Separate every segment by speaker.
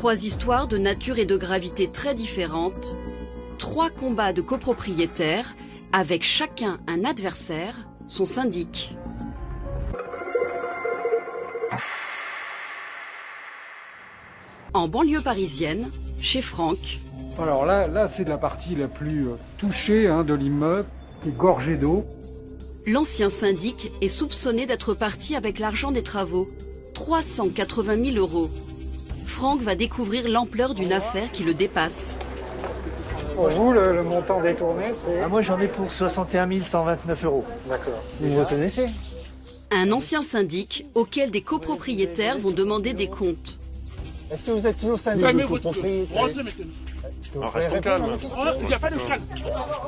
Speaker 1: Trois histoires de nature et de gravité très différentes, trois combats de copropriétaires, avec chacun un adversaire, son syndic. En banlieue parisienne, chez Franck,
Speaker 2: Alors là, là c'est la partie la plus euh, touchée hein, de l'immeuble, qui est gorgée d'eau.
Speaker 1: l'ancien syndic est soupçonné d'être parti avec l'argent des travaux, 380 000 euros. Franck va découvrir l'ampleur d'une affaire qui le dépasse.
Speaker 2: Pour vous, le, le montant détourné, c'est...
Speaker 3: Ah, moi j'en ai pour 61 129 euros.
Speaker 2: D'accord.
Speaker 3: Vous me reconnaissez
Speaker 1: Un ancien syndic auquel des copropriétaires vont demander des comptes.
Speaker 3: Est-ce que vous êtes toujours syndic
Speaker 4: Calmez
Speaker 3: de
Speaker 4: votre
Speaker 3: copropriété
Speaker 4: Rentrez maintenant.
Speaker 3: Est-ce que vous
Speaker 5: Ah,
Speaker 3: pouvez
Speaker 5: restons calmes.
Speaker 3: ma question
Speaker 4: Il n'y a pas de calme.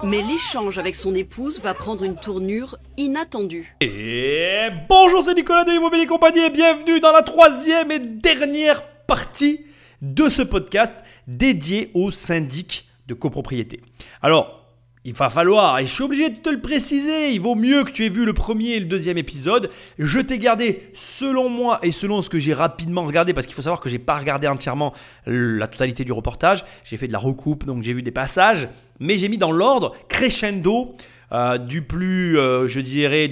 Speaker 1: Mais l'échange avec son épouse va prendre une tournure inattendue.
Speaker 5: Et bonjour, c'est Nicolas de Immobilier Compagnie et bienvenue dans la troisième et dernière partie de ce podcast dédié aux syndics de copropriété. Alors, il va falloir, et je suis obligé de te le préciser, il vaut mieux que tu aies vu le premier et le deuxième épisode. Je t'ai gardé, selon moi et selon ce que j'ai rapidement regardé, parce qu'il faut savoir que j'ai pas regardé entièrement la totalité du reportage. J'ai fait de la recoupe, donc j'ai vu des passages, mais j'ai mis dans l'ordre crescendo. euh, du plus, euh, je dirais,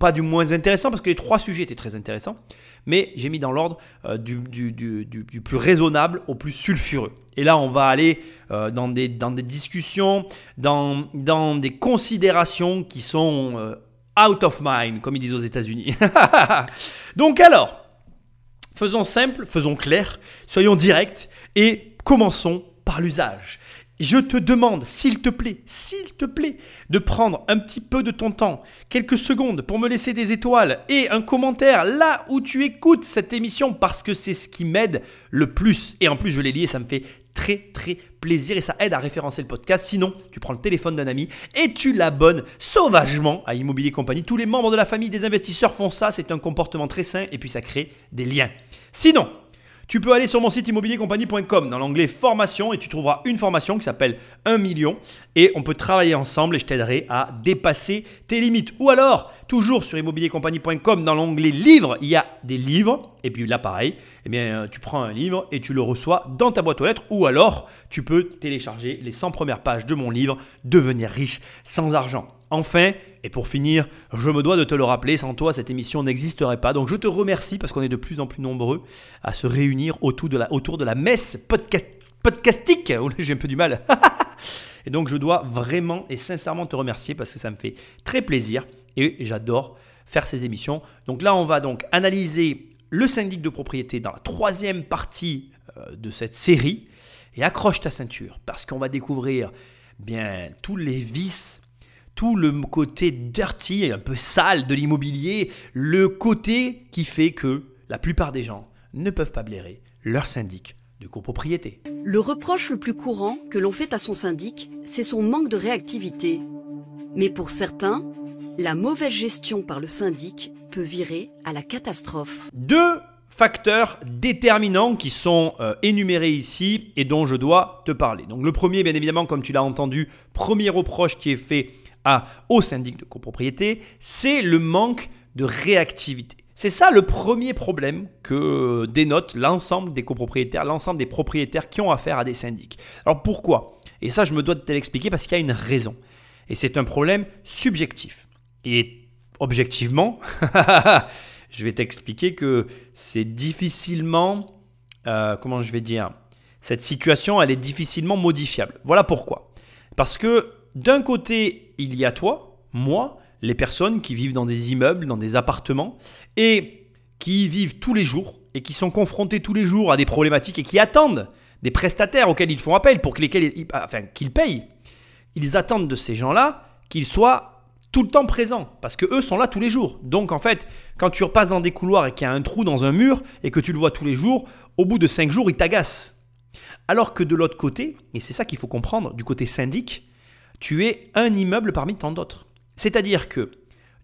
Speaker 5: pas du moins intéressant, parce que les trois sujets étaient très intéressants, mais j'ai mis dans l'ordre euh, du, plus raisonnable au plus sulfureux. Et là, on va aller euh, dans, des, dans des discussions, dans, dans des considérations qui sont euh, out of mind, comme ils disent aux États-Unis. Donc alors, faisons simple, faisons clair, soyons directs et commençons par l'usage. Je te demande, s'il te plaît, s'il te plaît, de prendre un petit peu de ton temps, quelques secondes pour me laisser des étoiles et un commentaire là où tu écoutes cette émission parce que c'est ce qui m'aide le plus. Et en plus, je l'ai lié ça me fait très très plaisir et ça aide à référencer le podcast. Sinon, tu prends le téléphone d'un ami et tu l'abonnes sauvagement à Immobilier Compagnie. Tous les membres de la famille des investisseurs font ça, c'est un comportement très sain et puis ça crée des liens. Sinon, tu peux aller sur mon site immobiliercompagnie.com dans l'onglet formation et tu trouveras une formation qui s'appelle 1 million et on peut travailler ensemble et je t'aiderai à dépasser tes limites. Ou alors, toujours sur immobiliercompagnie.com dans l'onglet livres, il y a des livres et puis là pareil, eh bien euh, tu prends un livre et tu le reçois dans ta boîte aux lettres ou alors tu peux télécharger les 100 premières pages de mon livre Devenir riche sans argent. Enfin, et pour finir, je me dois de te le rappeler, sans toi cette émission n'existerait pas. Donc je te remercie parce qu'on est de plus en plus nombreux à se réunir autour de la, autour de la messe podca- podcastique. J'ai un peu du mal. et donc je dois vraiment et sincèrement te remercier parce que ça me fait très plaisir et j'adore faire ces émissions. Donc là, on va donc analyser le syndic de propriété dans la troisième partie euh, de cette série. Et accroche ta ceinture parce qu'on va découvrir bien tous les vices tout le côté dirty, un peu sale de l'immobilier, le côté qui fait que la plupart des gens ne peuvent pas blairer leur syndic de copropriété.
Speaker 1: Le reproche le plus courant que l'on fait à son syndic, c'est son manque de réactivité. Mais pour certains, la mauvaise gestion par le syndic peut virer à la catastrophe.
Speaker 5: Deux facteurs déterminants qui sont euh, énumérés ici et dont je dois te parler. Donc le premier, bien évidemment, comme tu l'as entendu, premier reproche qui est fait à, au syndic de copropriété, c'est le manque de réactivité. C'est ça le premier problème que dénote l'ensemble des copropriétaires, l'ensemble des propriétaires qui ont affaire à des syndics. Alors pourquoi? Et ça, je me dois de te l'expliquer parce qu'il y a une raison. Et c'est un problème subjectif. Et objectivement, je vais t'expliquer que c'est difficilement, euh, comment je vais dire, cette situation, elle est difficilement modifiable. Voilà pourquoi. Parce que d'un côté, il y a toi, moi, les personnes qui vivent dans des immeubles, dans des appartements, et qui vivent tous les jours, et qui sont confrontés tous les jours à des problématiques, et qui attendent des prestataires auxquels ils font appel, pour que lesquels enfin, qu'ils payent. Ils attendent de ces gens-là qu'ils soient tout le temps présents, parce que eux sont là tous les jours. Donc en fait, quand tu repasses dans des couloirs et qu'il y a un trou dans un mur, et que tu le vois tous les jours, au bout de 5 jours, ils t'agacent. Alors que de l'autre côté, et c'est ça qu'il faut comprendre, du côté syndic, tu es un immeuble parmi tant d'autres. C'est-à-dire que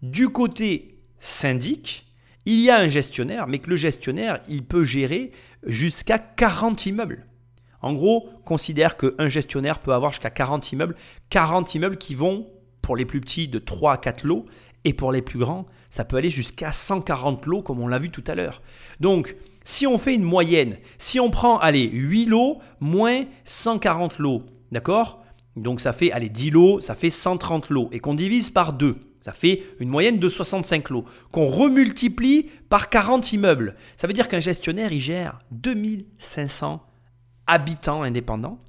Speaker 5: du côté syndic, il y a un gestionnaire, mais que le gestionnaire, il peut gérer jusqu'à 40 immeubles. En gros, considère qu'un gestionnaire peut avoir jusqu'à 40 immeubles, 40 immeubles qui vont, pour les plus petits, de 3 à 4 lots, et pour les plus grands, ça peut aller jusqu'à 140 lots, comme on l'a vu tout à l'heure. Donc, si on fait une moyenne, si on prend, allez, 8 lots moins 140 lots, d'accord? Donc ça fait, allez, 10 lots, ça fait 130 lots, et qu'on divise par 2, ça fait une moyenne de 65 lots, qu'on remultiplie par 40 immeubles. Ça veut dire qu'un gestionnaire, il gère 2500 habitants indépendants,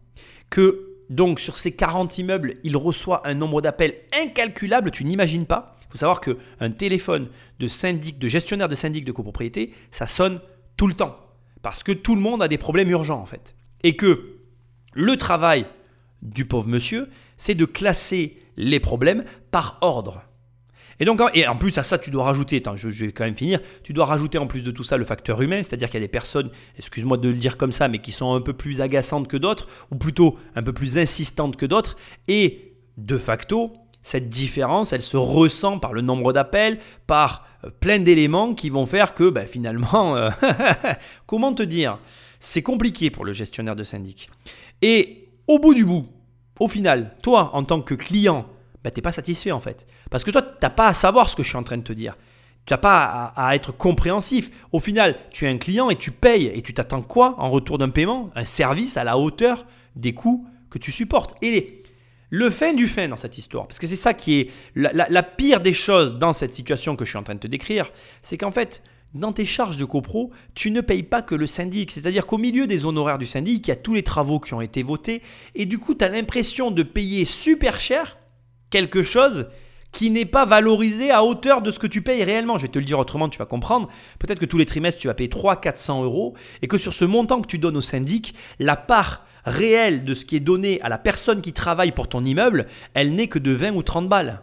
Speaker 5: que donc sur ces 40 immeubles, il reçoit un nombre d'appels incalculable, tu n'imagines pas. Il faut savoir qu'un téléphone de syndic, de gestionnaire de syndic de copropriété, ça sonne tout le temps. Parce que tout le monde a des problèmes urgents en fait. Et que le travail du pauvre monsieur, c'est de classer les problèmes par ordre. Et donc, et en plus à ça, tu dois rajouter, attends, je, vais quand même finir, tu dois rajouter en plus de tout ça le facteur humain, c'est-à-dire qu'il y a des personnes, excuse-moi de le dire comme ça, mais qui sont un peu plus agaçantes que d'autres, ou plutôt un peu plus insistantes que d'autres, et de facto, cette différence, elle se ressent par le nombre d'appels, par euh, plein d'éléments qui vont faire que ben, finalement, euh, comment te dire, c'est compliqué pour le gestionnaire de syndic. Et au bout du bout, au final, toi, en tant que client, ben, tu n'es pas satisfait en fait. Parce que toi, tu n'as pas à savoir ce que je suis en train de te dire. Tu n'as pas à, être compréhensif. Au final, tu es un client et tu payes. Et tu t'attends quoi en retour d'un paiement? Un service à la hauteur des coûts que tu supportes. Et le fin du fin dans cette histoire, parce que c'est ça qui est la, pire des choses dans cette situation que je suis en train de te décrire, c'est qu'en fait, dans tes charges de copro, tu ne payes pas que le syndic. C'est-à-dire qu'au milieu des honoraires du syndic, il y a tous les travaux qui ont été votés. Et du coup, tu as l'impression de payer super cher quelque chose qui n'est pas valorisé à hauteur de ce que tu payes réellement. Je vais te le dire autrement, tu vas comprendre. Peut-être que tous les trimestres, tu vas payer 300-400 euros et que sur ce montant que tu donnes au syndic, la part réelle de ce qui est donné à la personne qui travaille pour ton immeuble, elle n'est que de 20 ou 30 balles.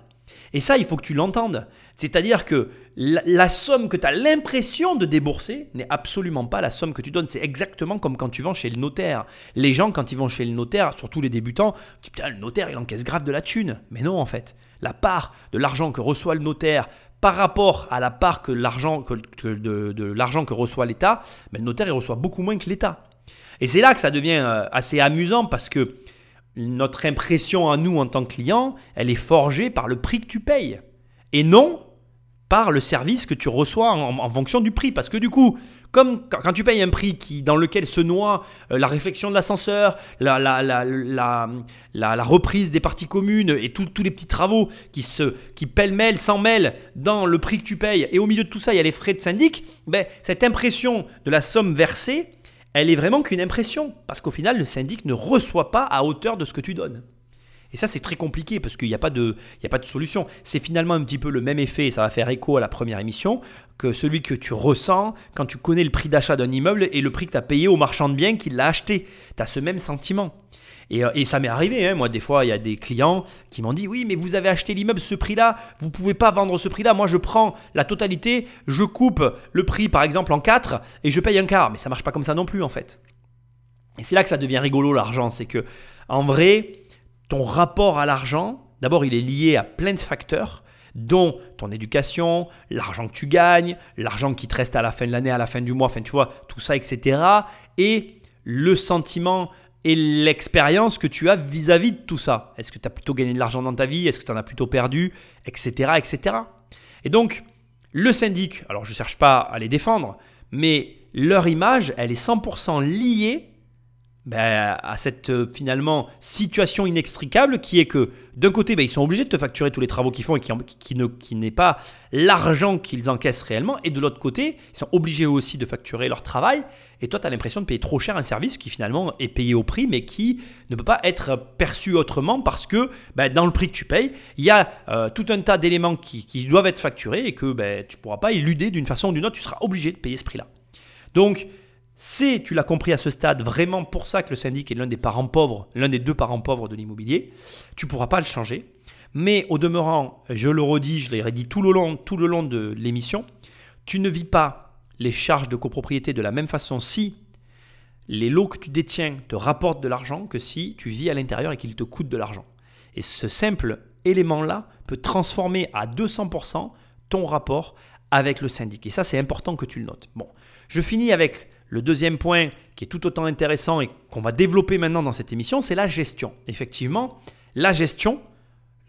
Speaker 5: Et ça, il faut que tu l'entendes. C'est-à-dire que la, somme que tu as l'impression de débourser n'est absolument pas la somme que tu donnes. C'est exactement comme quand tu vas chez le notaire. Les gens, quand ils vont chez le notaire, surtout les débutants, disent Putain, le notaire, il encaisse grave de la thune. Mais non, en fait. La part de l'argent que reçoit le notaire par rapport à la part que l'argent que, de, l'argent que reçoit l'État, ben, le notaire il reçoit beaucoup moins que l'État. Et c'est là que ça devient euh, assez amusant parce que notre impression à nous en tant que client, elle est forgée par le prix que tu payes. Et non le service que tu reçois en, fonction du prix. Parce que du coup, comme quand tu payes un prix qui, dans lequel se noie euh, la réflexion de l'ascenseur, la, la, la, reprise des parties communes et tous les petits travaux qui, se, qui pêle-mêle, s'en mêlent dans le prix que tu payes, et au milieu de tout ça, il y a les frais de syndic, ben, cette impression de la somme versée, elle est vraiment qu'une impression, parce qu'au final, le syndic ne reçoit pas à hauteur de ce que tu donnes. Et ça, c'est très compliqué parce qu'il n'y a, pas de, solution. C'est finalement un petit peu le même effet, et ça va faire écho à la première émission, que celui que tu ressens quand tu connais le prix d'achat d'un immeuble et le prix que tu as payé au marchand de biens qui l'a acheté. Tu as ce même sentiment. Euh, et, ça m'est arrivé, hein. moi des fois il y a des clients qui m'ont dit oui mais vous avez acheté l'immeuble ce prix-là, vous ne pouvez pas vendre ce prix-là, moi je prends la totalité, je coupe le prix par exemple en 4 et je paye un quart, mais ça marche pas comme ça non plus en fait. Et c'est là que ça devient rigolo l'argent, c'est que en vrai ton rapport à l'argent, d'abord il est lié à plein de facteurs dont ton éducation, l'argent que tu gagnes, l'argent qui te reste à la fin de l'année, à la fin du mois, enfin tu vois, tout ça, etc. Et le sentiment et l'expérience que tu as vis-à-vis de tout ça. Est-ce que tu as plutôt gagné de l'argent dans ta vie? Est-ce que tu en as plutôt perdu? Etc. etc. Et donc, le syndic, alors je ne cherche pas à les défendre, mais leur image, elle est 100% liée ben, à cette euh, finalement situation inextricable qui est que d'un côté ben, ils sont obligés de te facturer tous les travaux qu'ils font et qui, ne, qui n'est pas l'argent qu'ils encaissent réellement. Et de l'autre côté ils sont obligés aussi de facturer leur travail. Et toi tu as l'impression de payer trop cher un service qui finalement est payé au prix mais qui ne peut pas être perçu autrement parce que ben, dans le prix que tu payes il y a euh, tout un tas d'éléments qui, qui, doivent être facturés et que tu ne pourras pas éluder d'une façon ou d'une autre. Tu seras obligé de payer ce prix là donc c'est, tu l'as compris à ce stade, vraiment pour ça que le syndic est l'un des parents pauvres, l'un des deux parents pauvres de l'immobilier. Tu pourras pas le changer. Mais au demeurant, je le redis, je l'ai redit tout le long, tout le long de l'émission, tu ne vis pas les charges de copropriété de la même façon si les lots que tu détiens te rapportent de l'argent que si tu vis à l'intérieur et qu'ils te coûtent de l'argent. Et ce simple élément-là peut transformer à 200% ton rapport avec le syndic. Et ça, c'est important que tu le notes. Bon, je finis avec le deuxième point qui est tout autant intéressant et qu'on va développer maintenant dans cette émission, c'est la gestion. Effectivement, la gestion,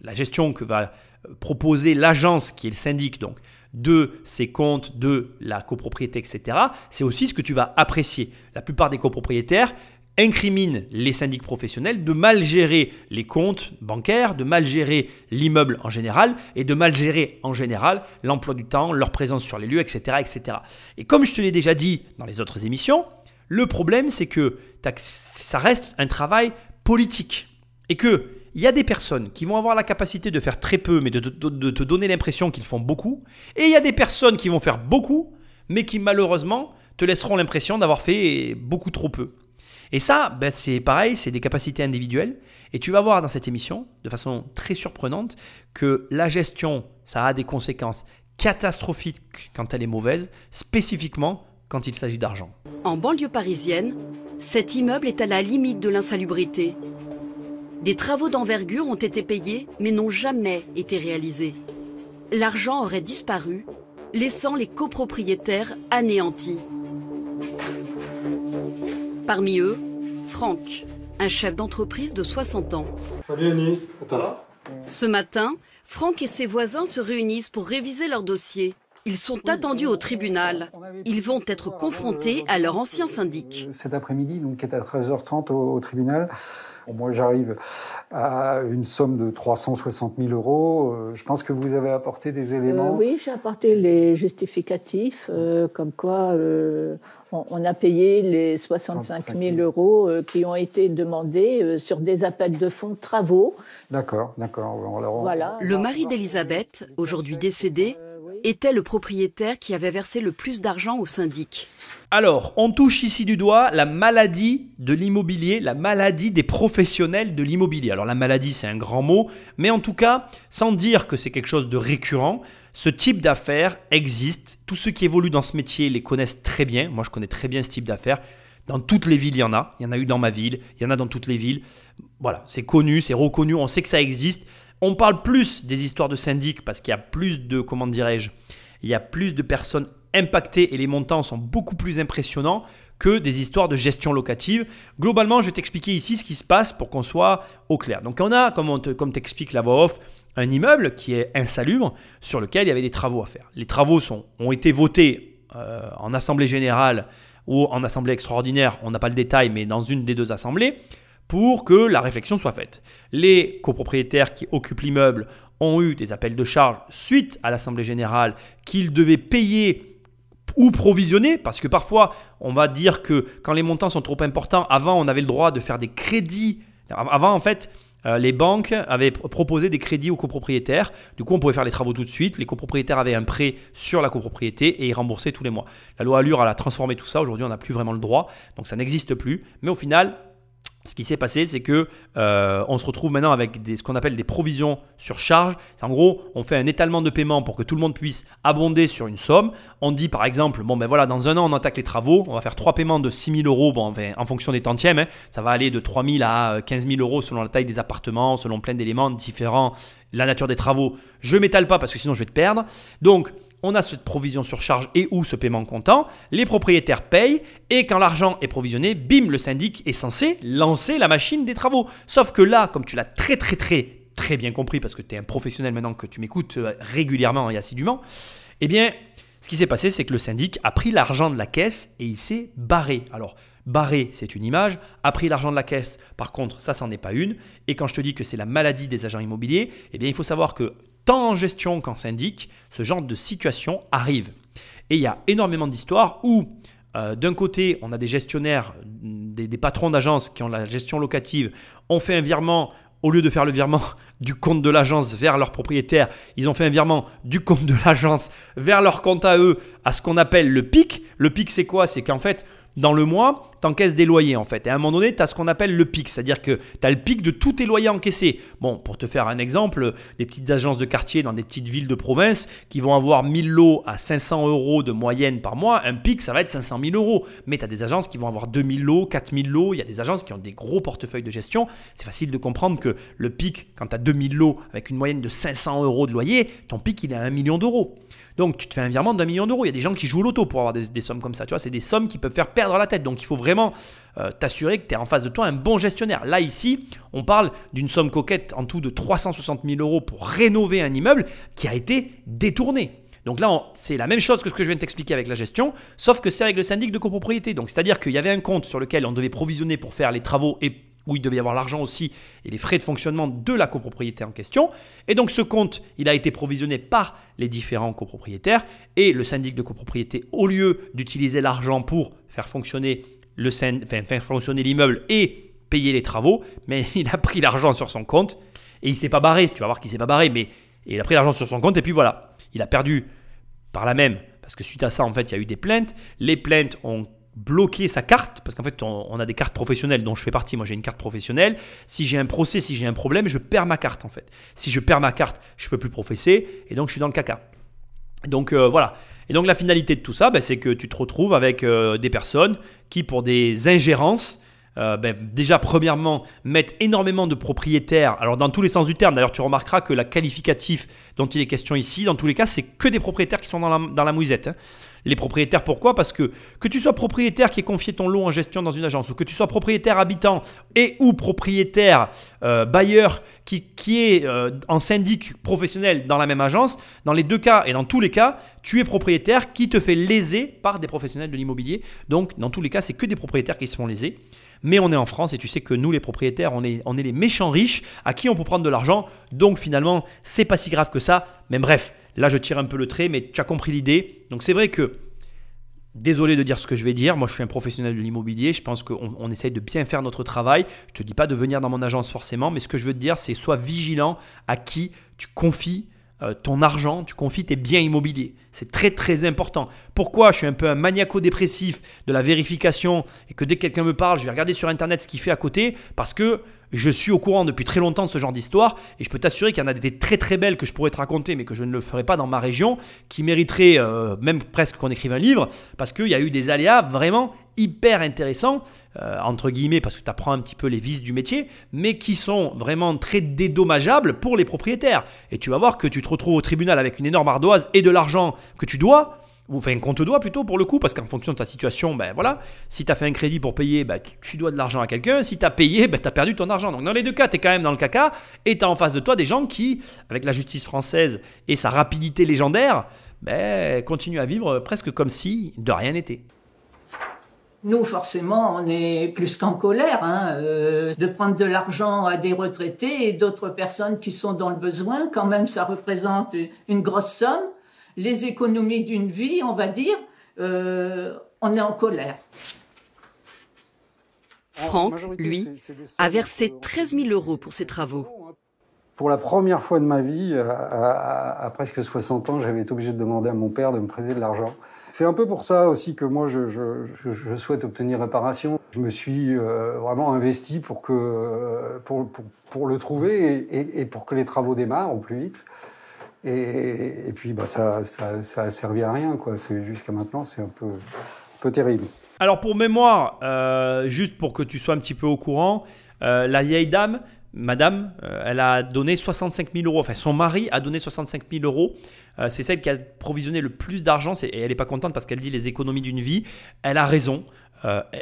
Speaker 5: la gestion que va proposer l'agence qui est le syndic, donc de ses comptes, de la copropriété, etc., c'est aussi ce que tu vas apprécier. La plupart des copropriétaires incriminent les syndics professionnels de mal gérer les comptes bancaires, de mal gérer l'immeuble en général et de mal gérer en général l'emploi du temps, leur présence sur les lieux, etc. etc. Et comme je te l'ai déjà dit dans les autres émissions, le problème c'est que ça reste un travail politique et que il y a des personnes qui vont avoir la capacité de faire très peu, mais de, te donner l'impression qu'ils font beaucoup. Et il y a des personnes qui vont faire beaucoup, mais qui malheureusement te laisseront l'impression d'avoir fait beaucoup trop peu. Et ça, ben, c'est pareil, c'est des capacités individuelles. Et tu vas voir dans cette émission, de façon très surprenante, que la gestion, ça a des conséquences catastrophiques quand elle est mauvaise, spécifiquement quand il s'agit d'argent.
Speaker 1: En banlieue parisienne, cet immeuble est à la limite de l'insalubrité. Des travaux d'envergure ont été payés mais n'ont jamais été réalisés. L'argent aurait disparu, laissant les copropriétaires anéantis. Parmi eux, Franck, un chef d'entreprise de 60 ans.
Speaker 4: Salut Anis, ça
Speaker 1: Ce matin, Franck et ses voisins se réunissent pour réviser leur dossier. Ils sont attendus au tribunal. Ils vont être confrontés à leur ancien syndic.
Speaker 2: Cet après-midi, donc, qui est à 13h30 au tribunal, moi, j'arrive à une somme de 360 000 euros. Euh, je pense que vous avez apporté des éléments.
Speaker 6: Euh, oui, j'ai apporté les justificatifs, euh, comme quoi on, a payé les 65 000 euros qui ont été demandés sur des appels de fonds de travaux.
Speaker 2: D'accord, d'accord.
Speaker 1: Voilà. Le mari d'Elisabeth, aujourd'hui décédé, était le propriétaire qui avait versé le plus d'argent au syndic.
Speaker 5: Alors, on touche ici du doigt la maladie de l'immobilier, la maladie des professionnels de l'immobilier. Alors la maladie, c'est un grand mot, mais en tout cas, sans dire que c'est quelque chose de récurrent, ce type d'affaires existe. Tous ceux qui évoluent dans ce métier les connaissent très bien. Moi, je connais très bien ce type d'affaires. Dans toutes les villes, il y en a. Il y en a eu dans ma ville, il y en a dans toutes les villes. Voilà, c'est connu, c'est reconnu, on sait que ça existe. On parle plus des histoires de syndic parce qu'il y a plus de, comment dirais-je, il y a plus de personnes impactées et les montants sont beaucoup plus impressionnants que des histoires de gestion locative. Globalement, je vais t'expliquer ici ce qui se passe pour qu'on soit au clair. Donc on a, comme, comme t'explique la voix off, un immeuble qui est insalubre sur lequel il y avait des travaux à faire. Les travaux sont, ont été votés euh, en assemblée générale ou en assemblée extraordinaire, on n'a pas le détail, mais dans une des deux assemblées pour que la réflexion soit faite. Les copropriétaires qui occupent l'immeuble ont eu des appels de charge suite à l'Assemblée générale qu'ils devaient payer ou provisionner, parce que parfois on va dire que quand les montants sont trop importants, avant on avait le droit de faire des crédits. Avant en fait, euh, les banques avaient proposé des crédits aux copropriétaires. Du coup, on pouvait faire les travaux tout de suite. Les copropriétaires avaient un prêt sur la copropriété et ils remboursaient tous les mois. La loi Allure a transformé tout ça. Aujourd'hui, on n'a plus vraiment le droit. Donc, ça n'existe plus. Mais au final, ce qui s'est passé, c'est que euh, on se retrouve maintenant avec ce qu'on appelle des provisions sur charge. En gros, on fait un étalement de paiement pour que tout le monde puisse abonder sur une somme. On dit par exemple, bon ben voilà, dans un an on attaque les travaux, on va faire trois paiements de 6 000 euros, bon, en fonction des tantièmes, hein. ça va aller de 3 000 à 15 000 euros selon la taille des appartements, selon plein d'éléments différents, la nature des travaux. Je m'étale pas parce que sinon je vais te perdre. Donc on a cette provision sur charge et ou ce paiement comptant, les propriétaires payent et quand l'argent est provisionné, bim, le syndic est censé lancer la machine des travaux. Sauf que là, comme tu l'as très très très très bien compris parce que tu es un professionnel maintenant que tu m'écoutes euh, régulièrement et assidûment, eh bien, ce qui s'est passé, c'est que le syndic a pris l'argent de la caisse et il s'est barré. Alors, barré, c'est une image. A pris l'argent de la caisse, par contre, ça, c'en est pas une. Et quand je te dis que c'est la maladie des agents immobiliers, eh bien, il faut savoir que tant en gestion qu'en syndic, ce genre de situation arrive. Et il y a énormément d'histoires où, euh, d'un côté, on a des gestionnaires, des, des patrons d'agences qui ont la gestion locative, ont fait un virement, au lieu de faire le virement du compte de l'agence vers leur propriétaire, ils ont fait un virement du compte de l'agence vers leur compte à eux, à ce qu'on appelle le pic. Le pic, c'est quoi? C'est qu'en fait, dans le mois, tu encaisses des loyers en fait. Et à un moment donné, tu as ce qu'on appelle le pic, c'est-à-dire que tu as le pic de tous tes loyers encaissés. Bon, pour te faire un exemple, des petites agences de quartier dans des petites villes de province qui vont avoir 1000 lots à 500 euros de moyenne par mois, un pic, ça va être 500 000 euros. Mais tu as des agences qui vont avoir 2000 lots, 4000 lots, il y a des agences qui ont des gros portefeuilles de gestion. C'est facile de comprendre que le pic, quand tu as 2000 lots avec une moyenne de 500 euros de loyer, ton pic, il est à 1 million d'euros. Donc tu te fais un virement d'un million d'euros. Il y a des gens qui jouent au loto pour avoir des, sommes comme ça. C'est des sommes qui peuvent faire perdre la tête. Donc il faut vraiment euh, t'assurer que tu es en face de toi un bon gestionnaire. Là, ici, on parle d'une somme coquette en tout de 360 000 euros pour rénover un immeuble qui a été détourné. Donc là, c'est la même chose que ce que je viens de t'expliquer avec la gestion, sauf que c'est avec le syndic de copropriété. Donc c'est-à-dire qu'il y avait un compte sur lequel on devait provisionner pour faire les travaux et où il devait y avoir l'argent aussi et les frais de fonctionnement de la copropriété en question. Et donc ce compte, il a été provisionné par les différents copropriétaires et le syndic de copropriété, au lieu d'utiliser l'argent pour faire fonctionner le enfin, faire fonctionner l'immeuble et payer les travaux, mais il a pris l'argent sur son compte et il s'est pas barré. Tu vas voir qu'il s'est pas barré, mais il a pris l'argent sur son compte et puis voilà, il a perdu par la même, parce que suite à ça, en fait, il y a eu des plaintes. Les plaintes ont bloqué sa carte, parce qu'en fait, on, a des cartes professionnelles dont je fais partie. Moi, j'ai une carte professionnelle. Si j'ai un procès, si j'ai un problème, je perds ma carte, en fait. Si je perds ma carte, je peux plus professer, et donc je suis dans le caca. Donc euh, voilà. Et donc la finalité de tout ça, ben, c'est que tu te retrouves avec euh, des personnes qui, pour des ingérences, euh, ben, déjà premièrement mettent énormément de propriétaires. Alors dans tous les sens du terme, d'ailleurs tu remarqueras que la qualificatif dont il est question ici, dans tous les cas, c'est que des propriétaires qui sont dans la, dans la mouisette. hein. Les propriétaires, pourquoi? Parce que que tu sois propriétaire qui ait confié ton lot en gestion dans une agence, ou que tu sois propriétaire habitant et ou propriétaire euh, bailleur qui, qui est euh, en syndic professionnel dans la même agence, dans les deux cas et dans tous les cas, tu es propriétaire qui te fait léser par des professionnels de l'immobilier. Donc dans tous les cas, c'est que des propriétaires qui se font léser. Mais on est en France et tu sais que nous, les propriétaires, on est, on est les méchants riches à qui on peut prendre de l'argent. Donc finalement, c'est pas si grave que ça. Mais bref, là, je tire un peu le trait, mais tu as compris l'idée. Donc c'est vrai que Désolé de dire ce que je vais dire, moi je suis un professionnel de l'immobilier, je pense qu'on on essaye de bien faire notre travail. Je te dis pas de venir dans mon agence forcément, mais ce que je veux te dire, c'est sois vigilant à qui tu confies euh, ton argent, tu confies tes biens immobiliers. C'est très très important. Pourquoi je suis un peu un maniaco-dépressif de la vérification et que dès que quelqu'un me parle, je vais regarder sur internet ce qu'il fait à côté? Parce que je suis au courant depuis très longtemps de ce genre d'histoire et je peux t'assurer qu'il y en a des très très belles que je pourrais te raconter mais que je ne le ferai pas dans ma région qui mériteraient euh, même presque qu'on écrive un livre parce qu'il y a eu des aléas vraiment hyper intéressants euh, entre guillemets parce que tu apprends un petit peu les vices du métier mais qui sont vraiment très dédommageables pour les propriétaires. Et tu vas voir que tu te retrouves au tribunal avec une énorme ardoise et de l'argent que tu dois ou enfin qu'on te doit plutôt pour le coup, parce qu'en fonction de ta situation, ben voilà, si tu as fait un crédit pour payer, ben, tu- dois de l'argent à quelqu'un, si tu as payé, ben, tu as perdu ton argent. Donc dans les deux cas, tu es quand même dans le caca, et tu as en face de toi des gens qui, avec la justice française et sa rapidité légendaire, ben, continuent à vivre presque comme si de rien n'était.
Speaker 6: Nous, forcément, on est plus qu'en colère hein, euh, de prendre de l'argent à des retraités et d'autres personnes qui sont dans le besoin. Quand même, ça représente une grosse somme. Les économies d'une vie, on va dire, euh, on est en colère.
Speaker 1: Franck, lui, a versé 13 000 euros pour ses travaux.
Speaker 2: Pour la première fois de ma vie, à, à- à presque 60 ans, j'avais été obligé de demander à mon père de me prêter de l'argent. C'est un peu pour ça aussi que moi, je, je- je- je souhaite obtenir réparation. Je me suis euh, vraiment investi pour, que, euh, pour, pour, pour le trouver et, et- et pour que les travaux démarrent au plus vite. Et, puis, bah, ça, ça, ça a servi à rien. quoi. Jusqu'à maintenant, c'est un peu, un peu terrible.
Speaker 5: Alors pour mémoire, euh, juste pour que tu sois un petit peu au courant, euh, la vieille dame, madame, euh, elle a donné 65 000 euros, enfin son mari a donné 65 000 euros. C'est celle qui a provisionné le plus d'argent et elle n'est pas contente parce qu'elle dit les économies d'une vie. Elle a raison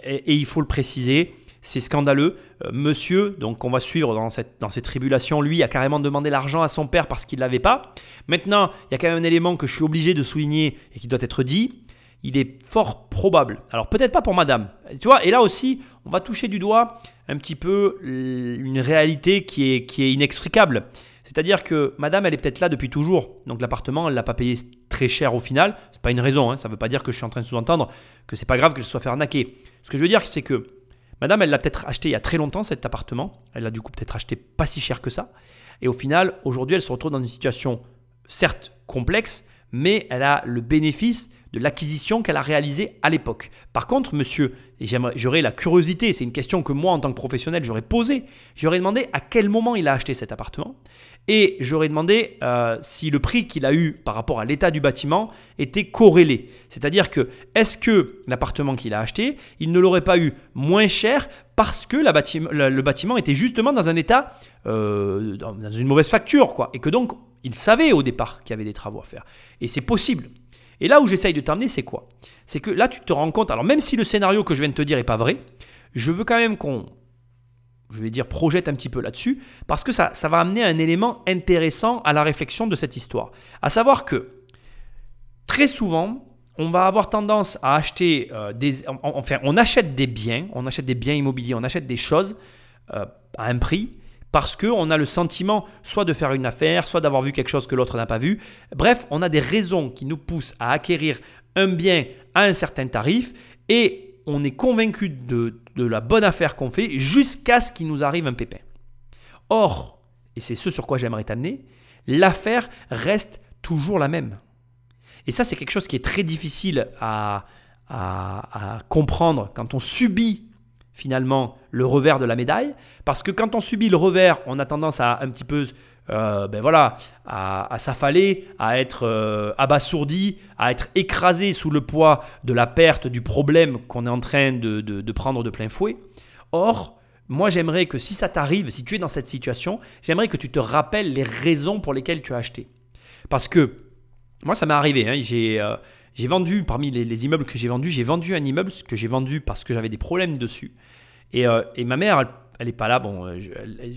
Speaker 5: et il faut le préciser. C'est scandaleux. Euh, monsieur, donc on va suivre dans cette, dans ces tribulations, lui a carrément demandé l'argent à son père parce qu'il ne l'avait pas. Maintenant, il y a quand même un élément que je suis obligé de souligner et qui doit être dit il est fort probable. Alors peut-être pas pour madame. Tu vois, et là aussi, on va toucher du doigt un petit peu une réalité qui est, qui est inextricable. C'est-à-dire que madame, elle est peut-être là depuis toujours. Donc l'appartement, elle l'a pas payé très cher au final. C'est pas une raison. hein. Ça veut pas dire que je suis en train de sous-entendre que c'est pas grave qu'elle se soit fait arnaquer. Ce que je veux dire, c'est que madame, elle l'a peut-être acheté il y a très longtemps cet appartement. Elle l'a du coup peut-être acheté pas si cher que ça. Et au final, aujourd'hui, elle se retrouve dans une situation certes complexe, mais elle a le bénéfice de l'acquisition qu'elle a réalisée à l'époque. Par contre, monsieur, j'aurais la curiosité, c'est une question que moi en tant que professionnel j'aurais posée, j'aurais demandé à quel moment il a acheté cet appartement et j'aurais demandé euh, si le prix qu'il a eu par rapport à l'état du bâtiment était corrélé. C'est-à-dire que est-ce que l'appartement qu'il a acheté, il ne l'aurait pas eu moins cher parce que le, bâtiment était justement dans un état, euh, dans une mauvaise facture, quoi, et que donc ils savaient au départ qu'il y avait des travaux à faire. Et c'est possible. Et là où j'essaye de t'emmener, c'est quoi? C'est que là, tu te rends compte, alors même si le scénario que je viens de te dire n'est pas vrai, je veux quand même qu'on, je vais dire, projette un petit peu là-dessus, parce que ça, ça va amener un élément intéressant à la réflexion de cette histoire. À savoir que, très souvent, on va avoir tendance à acheter euh, des, enfin, on achète des biens, on achète des biens immobiliers, on achète des choses euh, à un prix parce qu'on a le sentiment soit de faire une affaire, soit d'avoir vu quelque chose que l'autre n'a pas vu. Bref, on a des raisons qui nous poussent à acquérir un bien à un certain tarif et on est convaincu de, la bonne affaire qu'on fait jusqu'à ce qu'il nous arrive un pépin. Or, et c'est ce sur quoi j'aimerais t'amener, l'affaire reste toujours la même. Et ça, c'est quelque chose qui est très difficile à, comprendre quand on subit finalement le revers de la médaille. Parce que quand on subit le revers, on a tendance à un petit peu, euh, ben voilà, à, s'affaler, à être euh, abasourdi, à être écrasé sous le poids de la perte du problème qu'on est en train de, prendre de plein fouet. Or, moi, j'aimerais que si ça t'arrive, si tu es dans cette situation, j'aimerais que tu te rappelles les raisons pour lesquelles tu as acheté. Parce que moi, ça m'est arrivé. Hein. Euh, j'ai vendu, parmi les, immeubles que j'ai vendus, j'ai vendu un immeuble que j'ai vendu parce que j'avais des problèmes dessus. Et, euh, ma mère, elle n'est pas là. Bon, euh,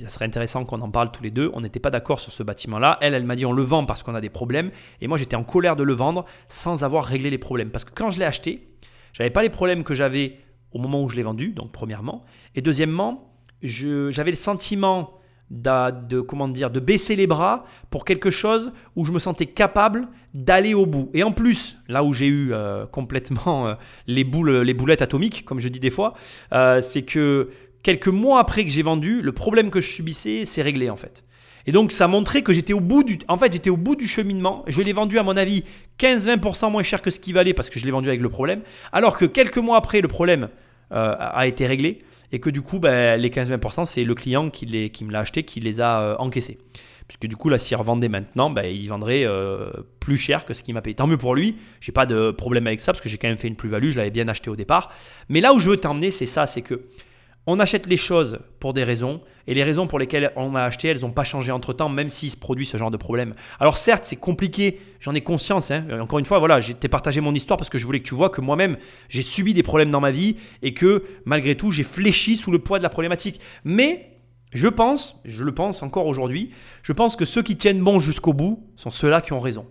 Speaker 5: ça serait intéressant qu'on en parle tous les deux. On n'était pas d'accord sur ce bâtiment-là. Elle, elle m'a dit on le vend parce qu'on a des problèmes. Et moi, j'étais en colère de le vendre sans avoir réglé les problèmes. Parce que quand je l'ai acheté, j'avais pas les problèmes que j'avais au moment où je l'ai vendu, donc premièrement. Et deuxièmement, j'avais le sentiment de, comment dire, de baisser les bras pour quelque chose où je me sentais capable d'aller au bout. Et en plus, là où j'ai eu euh, complètement euh, les, boules, les boulettes atomiques, comme je dis des fois, euh, c'est que quelques mois après que j'ai vendu, le problème que je subissais s'est réglé en fait. Et donc ça montrait que j'étais au bout du en fait, j'étais au bout du cheminement. Je l'ai vendu à mon avis 15-20% moins cher que ce qu'il valait parce que je l'ai vendu avec le problème, alors que quelques mois après le problème a été réglé et que du coup, ben, les 15-20%, c'est le client qui, les, me l'a acheté qui les a euh, encaissés. Puisque du coup, là, s'il revendait maintenant, ben, il vendrait euh, plus cher que ce qu'il m'a payé. Tant mieux pour lui, j'ai pas de problème avec ça parce que j'ai quand même fait une plus-value, je l'avais bien acheté au départ. Mais là où je veux t'emmener, c'est ça, c'est que on achète les choses pour des raisons, et les raisons pour lesquelles on a acheté, elles n'ont pas changé entre temps, même s'il se produit ce genre de problème. Alors certes, c'est compliqué, j'en ai conscience. Hein. Encore une fois, voilà, j'ai partagé mon histoire parce que je voulais que tu vois que moi-même, j'ai subi des problèmes dans ma vie et que malgré tout, j'ai fléchi sous le poids de la problématique. Mais je pense, je le pense encore aujourd'hui, je pense que ceux qui tiennent bon jusqu'au bout sont ceux-là qui ont raison.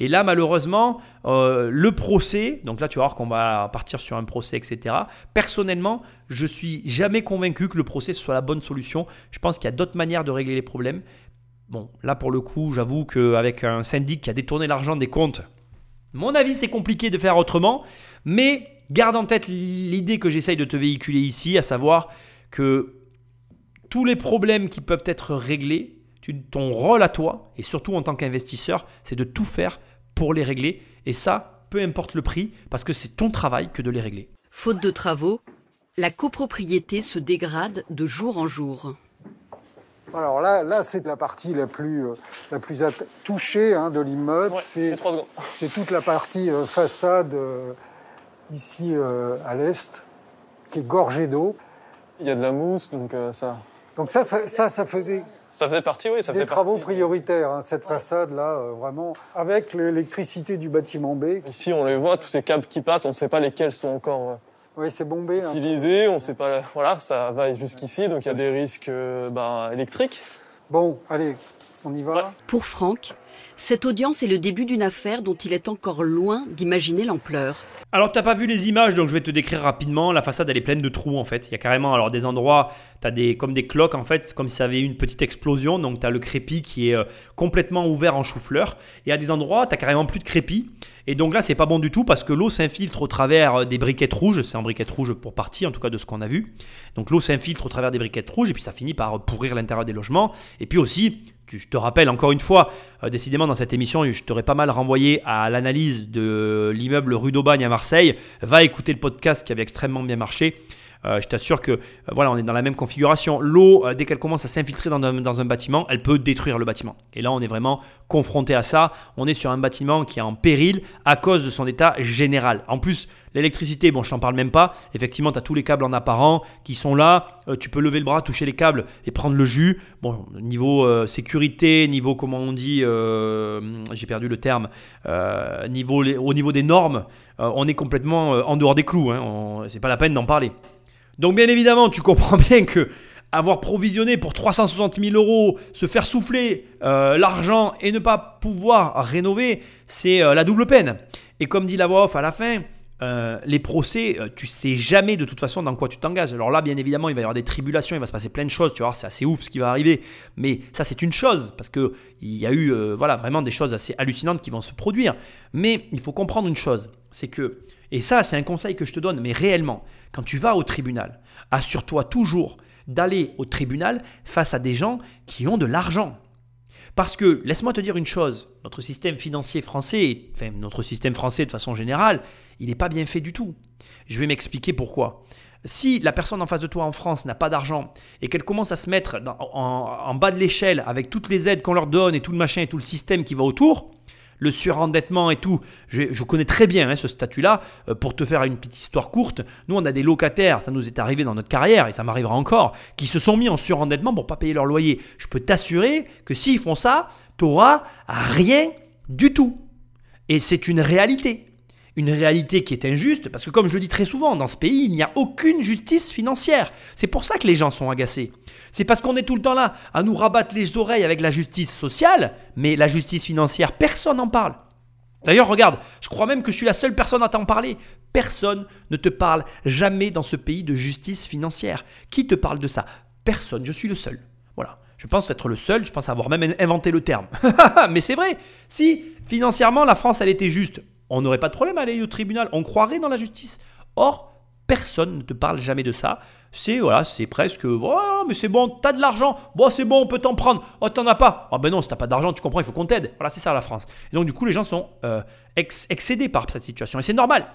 Speaker 5: Et là, malheureusement, euh, le procès, donc là, tu vas voir qu'on va partir sur un procès, etc. Personnellement, je suis jamais convaincu que le procès soit la bonne solution. Je pense qu'il y a d'autres manières de régler les problèmes. Bon, là, pour le coup, j'avoue qu'avec un syndic qui a détourné l'argent des comptes, mon avis, c'est compliqué de faire autrement. Mais garde en tête l'idée que j'essaye de te véhiculer ici, à savoir que tous les problèmes qui peuvent être réglés, ton rôle à toi, et surtout en tant qu'investisseur, c'est de tout faire pour les régler. Et ça, peu importe le prix, parce que c'est ton travail que de les régler.
Speaker 1: Faute de travaux, la copropriété se dégrade de jour en jour.
Speaker 2: Alors là, là c'est la partie la plus, euh, la plus touchée hein, de l'immeuble. c'est toute la partie euh, façade euh, ici à l'est qui est gorgée d'eau.
Speaker 4: Il y a de la mousse, donc ça.
Speaker 2: Donc ça, ça, ça faisait
Speaker 4: ça faisait partie, oui, ça
Speaker 2: Des
Speaker 4: faisait
Speaker 2: travaux prioritaires, hein, cette façade-là, euh, vraiment, avec l'électricité du bâtiment B.
Speaker 4: Ici, on les voit, tous ces câbles qui passent, on ne sait pas lesquels sont encore euh,
Speaker 2: oui, c'est bombé,
Speaker 4: hein. utilisés, on ne sait pas, voilà, ça va jusqu'ici, donc il y a des risques euh, ben, électriques.
Speaker 2: Bon, allez, on y va.
Speaker 1: Pour Franck, cette audience est le début d'une affaire dont il est encore loin d'imaginer l'ampleur.
Speaker 5: Alors, tu n'as pas vu les images, donc je vais te décrire rapidement. La façade, elle est pleine de trous en fait. Il y a carrément alors des endroits, tu as des, comme des cloques en fait, c'est comme si ça avait eu une petite explosion. Donc, tu as le crépi qui est euh, complètement ouvert en chou-fleur. Et à des endroits, tu carrément plus de crépi. Et donc là, c'est pas bon du tout parce que l'eau s'infiltre au travers euh, des briquettes rouges. C'est un briquette rouge pour partie, en tout cas de ce qu'on a vu. Donc l'eau s'infiltre au travers des briquettes rouges et puis ça finit par pourrir l'intérieur des logements. Et puis aussi, je te rappelle encore une fois, euh, décidément dans cette émission, je t'aurais pas mal renvoyé à l'analyse de l'immeuble rue d'Aubagne à Marseille. Va écouter le podcast qui avait extrêmement bien marché. Euh, je t'assure que euh, voilà, on est dans la même configuration. L'eau, dès qu'elle commence à s'infiltrer dans un, bâtiment, elle peut détruire le bâtiment. Et là, on est vraiment confronté à ça. On est sur un bâtiment qui est en péril à cause de son état général. En plus, L'électricité, bon, je t'en parle même pas. Effectivement, tu as tous les câbles en apparent qui sont là. Euh, tu peux lever le bras, toucher les câbles et prendre le jus. Bon, niveau euh, sécurité, niveau, comment on dit, euh, j'ai perdu le terme, niveau, au niveau des normes, on est complètement en dehors des clous. Hein. C'est pas la peine d'en parler. Donc, bien évidemment, tu comprends bien que avoir provisionné pour 360 000 euros, se faire souffler l'argent et ne pas pouvoir rénover, c'est la double peine. Et comme dit la voix off à la fin, euh, les procès, euh, tu sais jamais de toute façon dans quoi tu t'engages. Alors là, bien évidemment, il va y avoir des tribulations, il va se passer plein de choses, tu vois, c'est assez ouf ce qui va arriver. Mais ça, c'est une chose, parce que il y a eu euh, voilà, vraiment des choses assez hallucinantes qui vont se produire. Mais il faut comprendre une chose, c'est que, et ça, c'est un conseil que je te donne, mais réellement, quand tu vas au tribunal, assure-toi toujours d'aller au tribunal face à des gens qui ont de l'argent. Parce que, laisse-moi te dire une chose, notre système financier français, enfin notre système français de façon générale, il n'est pas bien fait du tout. Je vais m'expliquer pourquoi. Si la personne en face de toi en France n'a pas d'argent et qu'elle commence à se mettre en, bas de l'échelle avec toutes les aides qu'on leur donne et tout le machin et tout le système qui va autour, le surendettement et tout, je, connais très bien hein, ce statut-là. Euh, pour te faire une petite histoire courte, nous on a des locataires, ça nous est arrivé dans notre carrière et ça m'arrivera encore, qui se sont mis en surendettement pour pas payer leur loyer. Je peux t'assurer que s'ils font ça, tu n'auras rien du tout. Et c'est une réalité. Une réalité qui est injuste, parce que comme je le dis très souvent, dans ce pays, il n'y a aucune justice financière. C'est pour ça que les gens sont agacés. C'est parce qu'on est tout le temps là à nous rabattre les oreilles avec la justice sociale, mais la justice financière, personne n'en parle. D'ailleurs, regarde, je crois même que je suis la seule personne à t'en parler. Personne ne te parle jamais dans ce pays de justice financière. Qui te parle de ça? Personne, je suis le seul. Voilà. Je pense être le seul, je pense avoir même inventé le terme. Mais c'est vrai. Si financièrement la France elle était juste, on n'aurait pas de problème à aller au tribunal, on croirait dans la justice. Or, personne ne te parle jamais de ça. C'est voilà, c'est presque oh, mais c'est bon, t'as de l'argent, bon c'est bon, on peut t'en prendre. Oh t'en as pas. Ah ben non, si t'as pas d'argent, tu comprends, il faut qu'on t'aide. Voilà, c'est ça la France. Et donc du coup, les gens sont euh, ex- excédés par cette situation et c'est normal.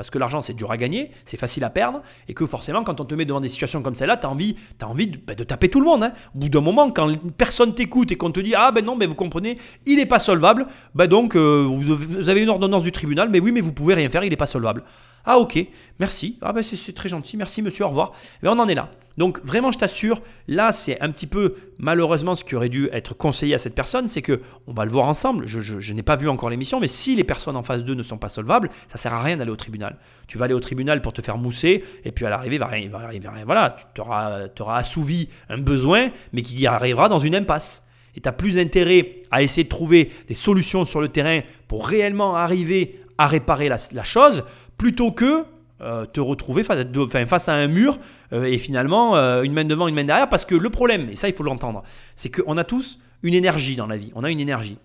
Speaker 5: Parce que l'argent, c'est dur à gagner, c'est facile à perdre, et que forcément, quand on te met devant des situations comme celle-là, tu as envie, envie de, taper tout le monde. hein. Au bout d'un moment, quand personne t'écoute et qu'on te dit Ah ben non, mais vous comprenez, il n'est pas solvable, bah donc euh, vous, avez une ordonnance du tribunal, mais oui, mais vous pouvez rien faire, il n'est pas solvable. Ah ok, merci, ah ben c'est très gentil, merci monsieur, au revoir. Mais on en est là. Donc vraiment, je t'assure, là, c'est un petit peu malheureusement ce qui aurait dû être conseillé à cette personne, c'est que on va le voir ensemble. Je, n'ai pas vu encore l'émission, mais si les personnes en face d'eux ne sont pas solvables, ça sert à rien d'aller au tribunal. Tu vas aller au tribunal pour te faire mousser, et puis à l'arrivée, il va rien, va rien. Voilà, tu auras, assouvi un besoin, mais qui arrivera dans une impasse. Et tu as plus intérêt à essayer de trouver des solutions sur le terrain pour réellement arriver à réparer la chose, plutôt que euh, te retrouver face à, un mur euh, et finalement euh, une main devant, une main derrière. Parce que le problème, et ça il faut l'entendre, c'est qu'on a tous une énergie dans la vie. On a une énergie.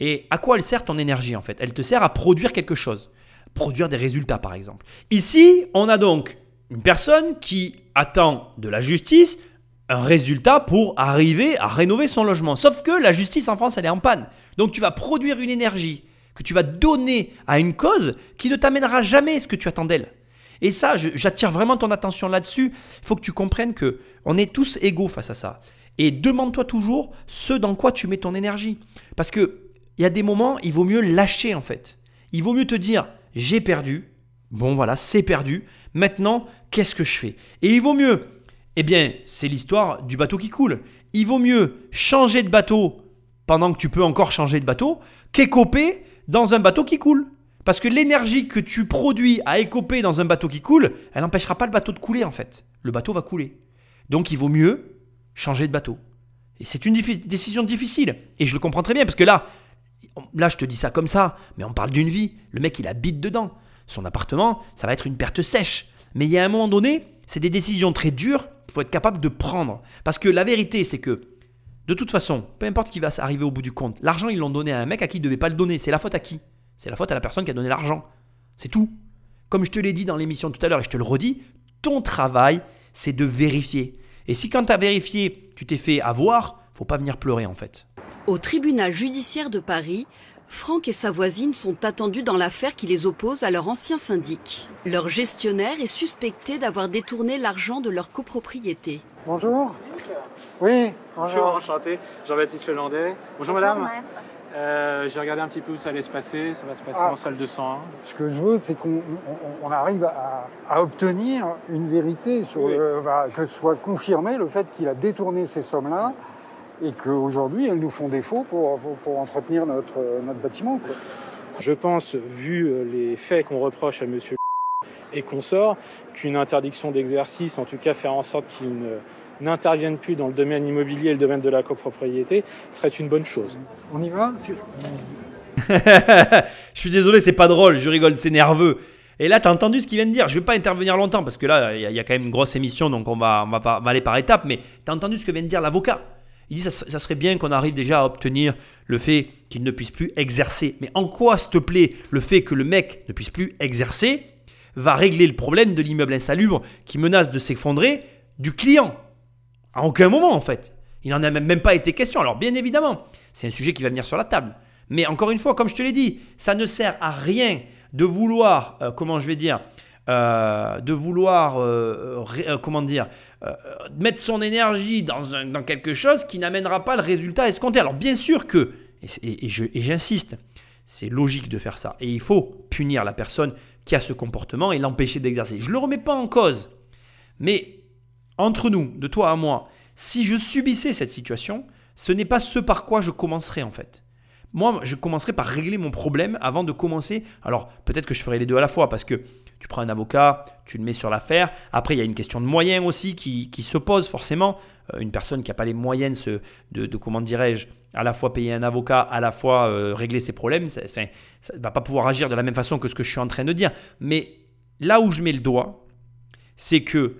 Speaker 5: Et à quoi elle sert ton énergie en fait? Elle te sert à produire quelque chose. Produire des résultats par exemple. Ici, on a donc une personne qui attend de la justice un résultat pour arriver à rénover son logement. Sauf que la justice en France, elle est en panne. Donc tu vas produire une énergie que tu vas donner à une cause qui ne t'amènera jamais ce que tu attends d'elle. Et ça, j'attire vraiment ton attention là-dessus. Il faut que tu comprennes que on est tous égaux face à ça. Et demande-toi toujours ce dans quoi tu mets ton énergie. Parce que il y a des moments, il vaut mieux lâcher en fait. Il vaut mieux te dire j'ai perdu. Bon voilà, c'est perdu. Maintenant, qu'est-ce que je fais? Et il vaut mieux eh bien, c'est l'histoire du bateau qui coule. Il vaut mieux changer de bateau pendant que tu peux encore changer de bateau qu'écoper dans un bateau qui coule. Parce que l'énergie que tu produis à écoper dans un bateau qui coule, elle n'empêchera pas le bateau de couler en fait. Le bateau va couler. Donc il vaut mieux changer de bateau. Et c'est une décision difficile. Et je le comprends très bien parce que là, là je te dis ça comme ça, mais on parle d'une vie. Le mec il habite dedans. Son appartement, ça va être une perte sèche. Mais il y a un moment donné, c'est des décisions très dures qu'il faut être capable de prendre. Parce que la vérité, c'est que, de toute façon, peu importe qui va arriver au bout du compte, l'argent, ils l'ont donné à un mec à qui il ne devait pas le donner. C'est la faute à qui? C'est la faute à la personne qui a donné l'argent. C'est tout. Comme je te l'ai dit dans l'émission tout à l'heure et je te le redis, ton travail, c'est de vérifier. Et si quand tu as vérifié, tu t'es fait avoir, faut pas venir pleurer en fait.
Speaker 1: Au tribunal judiciaire de Paris, Franck et sa voisine sont attendus dans l'affaire qui les oppose à leur ancien syndic. Leur gestionnaire est suspecté d'avoir détourné l'argent de leur copropriété.
Speaker 2: Bonjour. Oui,
Speaker 7: Bonjour, enchanté. Jean-Baptiste Lelandais. Bonjour madame. Euh, J'ai regardé un petit peu où ça allait se passer. Ça va se passer
Speaker 2: Ah.
Speaker 7: en salle 201.
Speaker 2: Ce que je veux, c'est qu'on on- on arrive à, à obtenir une vérité, sur
Speaker 7: Oui.
Speaker 2: le- que soit confirmé le fait qu'il a détourné ces sommes-là et qu'aujourd'hui, elles nous font défaut pour, pour, pour entretenir notre, notre bâtiment. quoi.
Speaker 7: Je pense, vu euh, les faits qu'on reproche à Monsieur et qu'on sort, qu'une interdiction d'exercice, en tout cas faire en sorte qu'il ne- n'intervienne plus dans le domaine immobilier et le domaine de la copropriété, serait une bonne chose.
Speaker 2: On y va
Speaker 5: je suis désolé, c'est pas drôle, je rigole, c'est nerveux. Et là, t'as entendu ce qu'il vient de dire. Je vais pas intervenir longtemps parce que là, il y, a- il y a quand même une grosse émission, donc on va, on va, pas- on va aller par étapes. Mais t'as entendu ce que vient de dire l'avocat. Il dit ça, ça serait bien qu'on arrive déjà à obtenir le fait qu'il ne puisse plus exercer. Mais en quoi, s'il te plaît, le fait que le mec ne puisse plus exercer va régler le problème de l'immeuble insalubre qui menace de s'effondrer du client? À aucun moment, en fait. Il n'en a même pas été question. Alors, bien évidemment, c'est un sujet qui va venir sur la table. Mais encore une fois, comme je te l'ai dit, ça ne sert à rien de vouloir, euh, comment je vais dire, euh, de vouloir, euh, comment dire, mettre son énergie dans, quelque chose qui n'amènera pas le résultat escompté. Alors bien sûr que, et, et j'insiste, c'est logique de faire ça. Et il faut punir la personne qui a ce comportement et l'empêcher d'exercer. Je ne le remets pas en cause. Mais entre nous, de toi à moi, si je subissais cette situation, ce n'est pas ce par quoi je commencerais en fait. Moi, je commencerai par régler mon problème avant de commencer. Alors, peut-être que je ferai les deux à la fois parce que tu prends un avocat, tu le mets sur l'affaire. Après, il y a une question de moyens aussi qui, se pose forcément. Euh, une personne qui n'a pas les moyens de, de, comment dirais-je, à la fois payer un avocat, à la fois euh, régler ses problèmes, ça ne va pas pouvoir agir de la même façon que ce que je suis en train de dire. Mais là où je mets le doigt, c'est que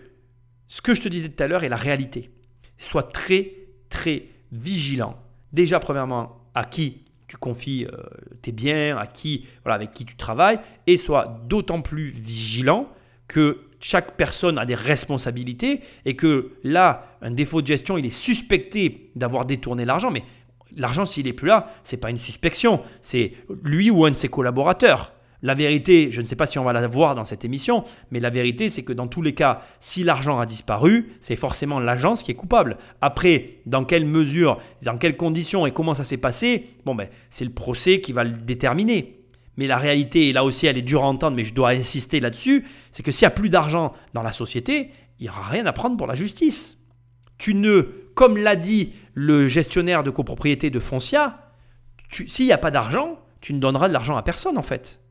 Speaker 5: ce que je te disais tout à l'heure est la réalité. Sois très, très vigilant. Déjà, premièrement, à qui tu confies euh, tes biens, à qui, avec qui tu travailles, et sois d'autant plus vigilant que chaque personne a des responsabilités et que là, un défaut de gestion, il est suspecté d'avoir détourné l'argent, mais l'argent, s'il n'est plus là, c'est pas une suspicion, c'est lui ou un de ses collaborateurs. La vérité, je ne sais pas si on va la voir dans cette émission, mais la vérité, c'est que dans tous les cas, si l'argent a disparu, c'est forcément l'agence qui est coupable. Après, dans quelle mesure, dans quelles conditions et comment ça s'est passé, bon ben, c'est le procès qui va le déterminer. Mais la réalité, et là aussi elle est dure à entendre, mais je dois insister là-dessus, c'est que s'il n'y a plus d'argent dans la société, il n'y aura rien à prendre pour la justice. Tu ne, comme l'a dit le gestionnaire de copropriété de Foncia, s'il n'y a pas d'argent, tu ne donneras de l'argent à personne en fait.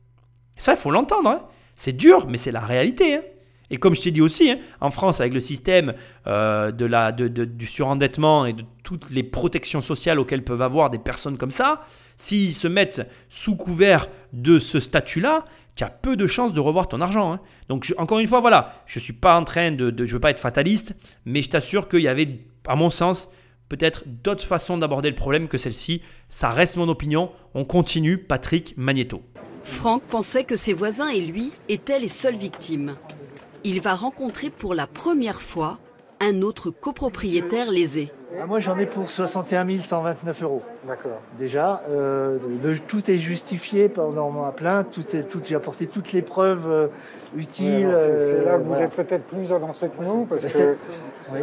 Speaker 5: Ça, il faut l'entendre. hein. C'est dur, mais c'est la réalité. hein. Et comme je t'ai dit aussi, hein, en France, avec le système euh, de la, du surendettement et de toutes les protections sociales auxquelles peuvent avoir des personnes comme ça, s'ils se mettent sous couvert de ce statut-là, tu as peu de chances de revoir ton argent. Donc, encore une fois, voilà, je ne suis pas en train de- Je veux pas être fataliste, mais je t'assure qu'il y avait, à mon sens, peut-être d'autres façons d'aborder le problème que celle-ci. Ça reste mon opinion. On continue. Patrick Magneto.
Speaker 1: Franck pensait que ses voisins et lui étaient les seules victimes. Il va rencontrer pour la première fois un autre copropriétaire lésé.
Speaker 3: Ah, moi, j'en ai pour 61 129 euros.
Speaker 2: D'accord.
Speaker 3: Déjà, euh, le- tout est justifié pendant ma plainte. Tout est, tout, j'ai apporté toutes les preuves euh, utiles.
Speaker 2: C'est- là
Speaker 3: euh,
Speaker 2: que vous
Speaker 3: voilà.
Speaker 2: êtes peut-être plus avancé que nous, parce
Speaker 3: Mais
Speaker 2: que
Speaker 3: oui.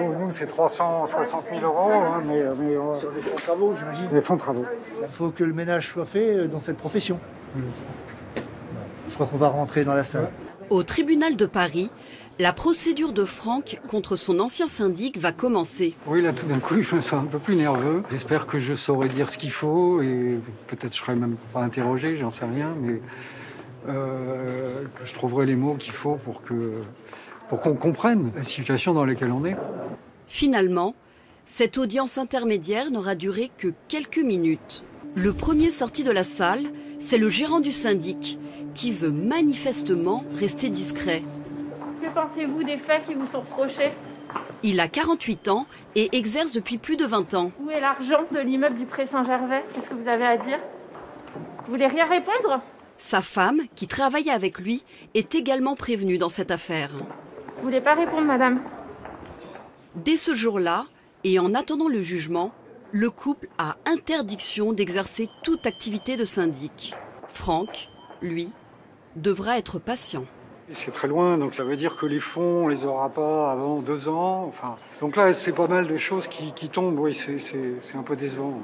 Speaker 2: nous, nous, c'est 360 000 euros, hein, mais, mais euh,
Speaker 3: Sur des fonds de travaux, j'imagine.
Speaker 2: les fonds de travaux.
Speaker 3: Il faut que le ménage soit fait euh, dans cette profession. Je crois qu'on va rentrer dans la salle.
Speaker 1: Au tribunal de Paris, la procédure de Franck contre son ancien syndic va commencer.
Speaker 2: Oui, là, tout d'un coup, je me sens un peu plus nerveux. J'espère que je saurai dire ce qu'il faut et peut-être je serai même pas interrogé, j'en sais rien, mais euh, que je trouverai les mots qu'il faut pour que pour qu'on comprenne la situation dans laquelle on est.
Speaker 1: Finalement, cette audience intermédiaire n'aura duré que quelques minutes. Le premier sorti de la salle, c'est le gérant du syndic, qui veut manifestement rester discret.
Speaker 8: Que pensez-vous des faits qui vous sont reprochés?
Speaker 1: Il a 48 ans et exerce depuis plus de 20 ans.
Speaker 8: Où est l'argent de l'immeuble du Pré Saint-Gervais? Qu'est-ce que vous avez à dire? Vous voulez rien répondre?
Speaker 1: Sa femme, qui travaillait avec lui, est également prévenue dans cette affaire.
Speaker 8: Vous voulez pas répondre, madame?
Speaker 1: Dès ce jour-là, et en attendant le jugement, le couple a interdiction d'exercer toute activité de syndic. Franck, lui, devra être patient.
Speaker 2: C'est très loin, donc ça veut dire que les fonds, on les aura pas avant deux ans. Enfin, donc là, c'est pas mal de choses qui, qui tombent. Oui, c'est- un peu décevant.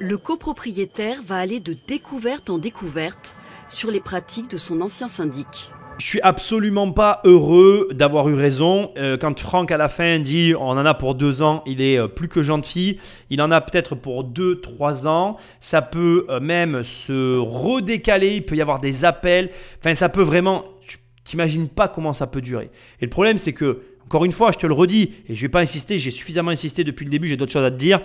Speaker 1: le copropriétaire va aller de découverte en découverte sur les pratiques de son ancien syndic.
Speaker 5: Je suis absolument pas heureux d'avoir eu raison. Euh, quand Franck à la fin dit on en a pour deux ans, il est euh, plus que gentil. Il en a peut-être pour deux, trois ans. Ça peut euh, même se redécaler. Il peut y avoir des appels. Enfin, ça peut vraiment. Tu t'imagines pas comment ça peut durer. Et le problème, c'est que encore une fois, je te le redis, et je ne vais pas insister, j'ai suffisamment insisté depuis le début, j'ai d'autres choses à te dire.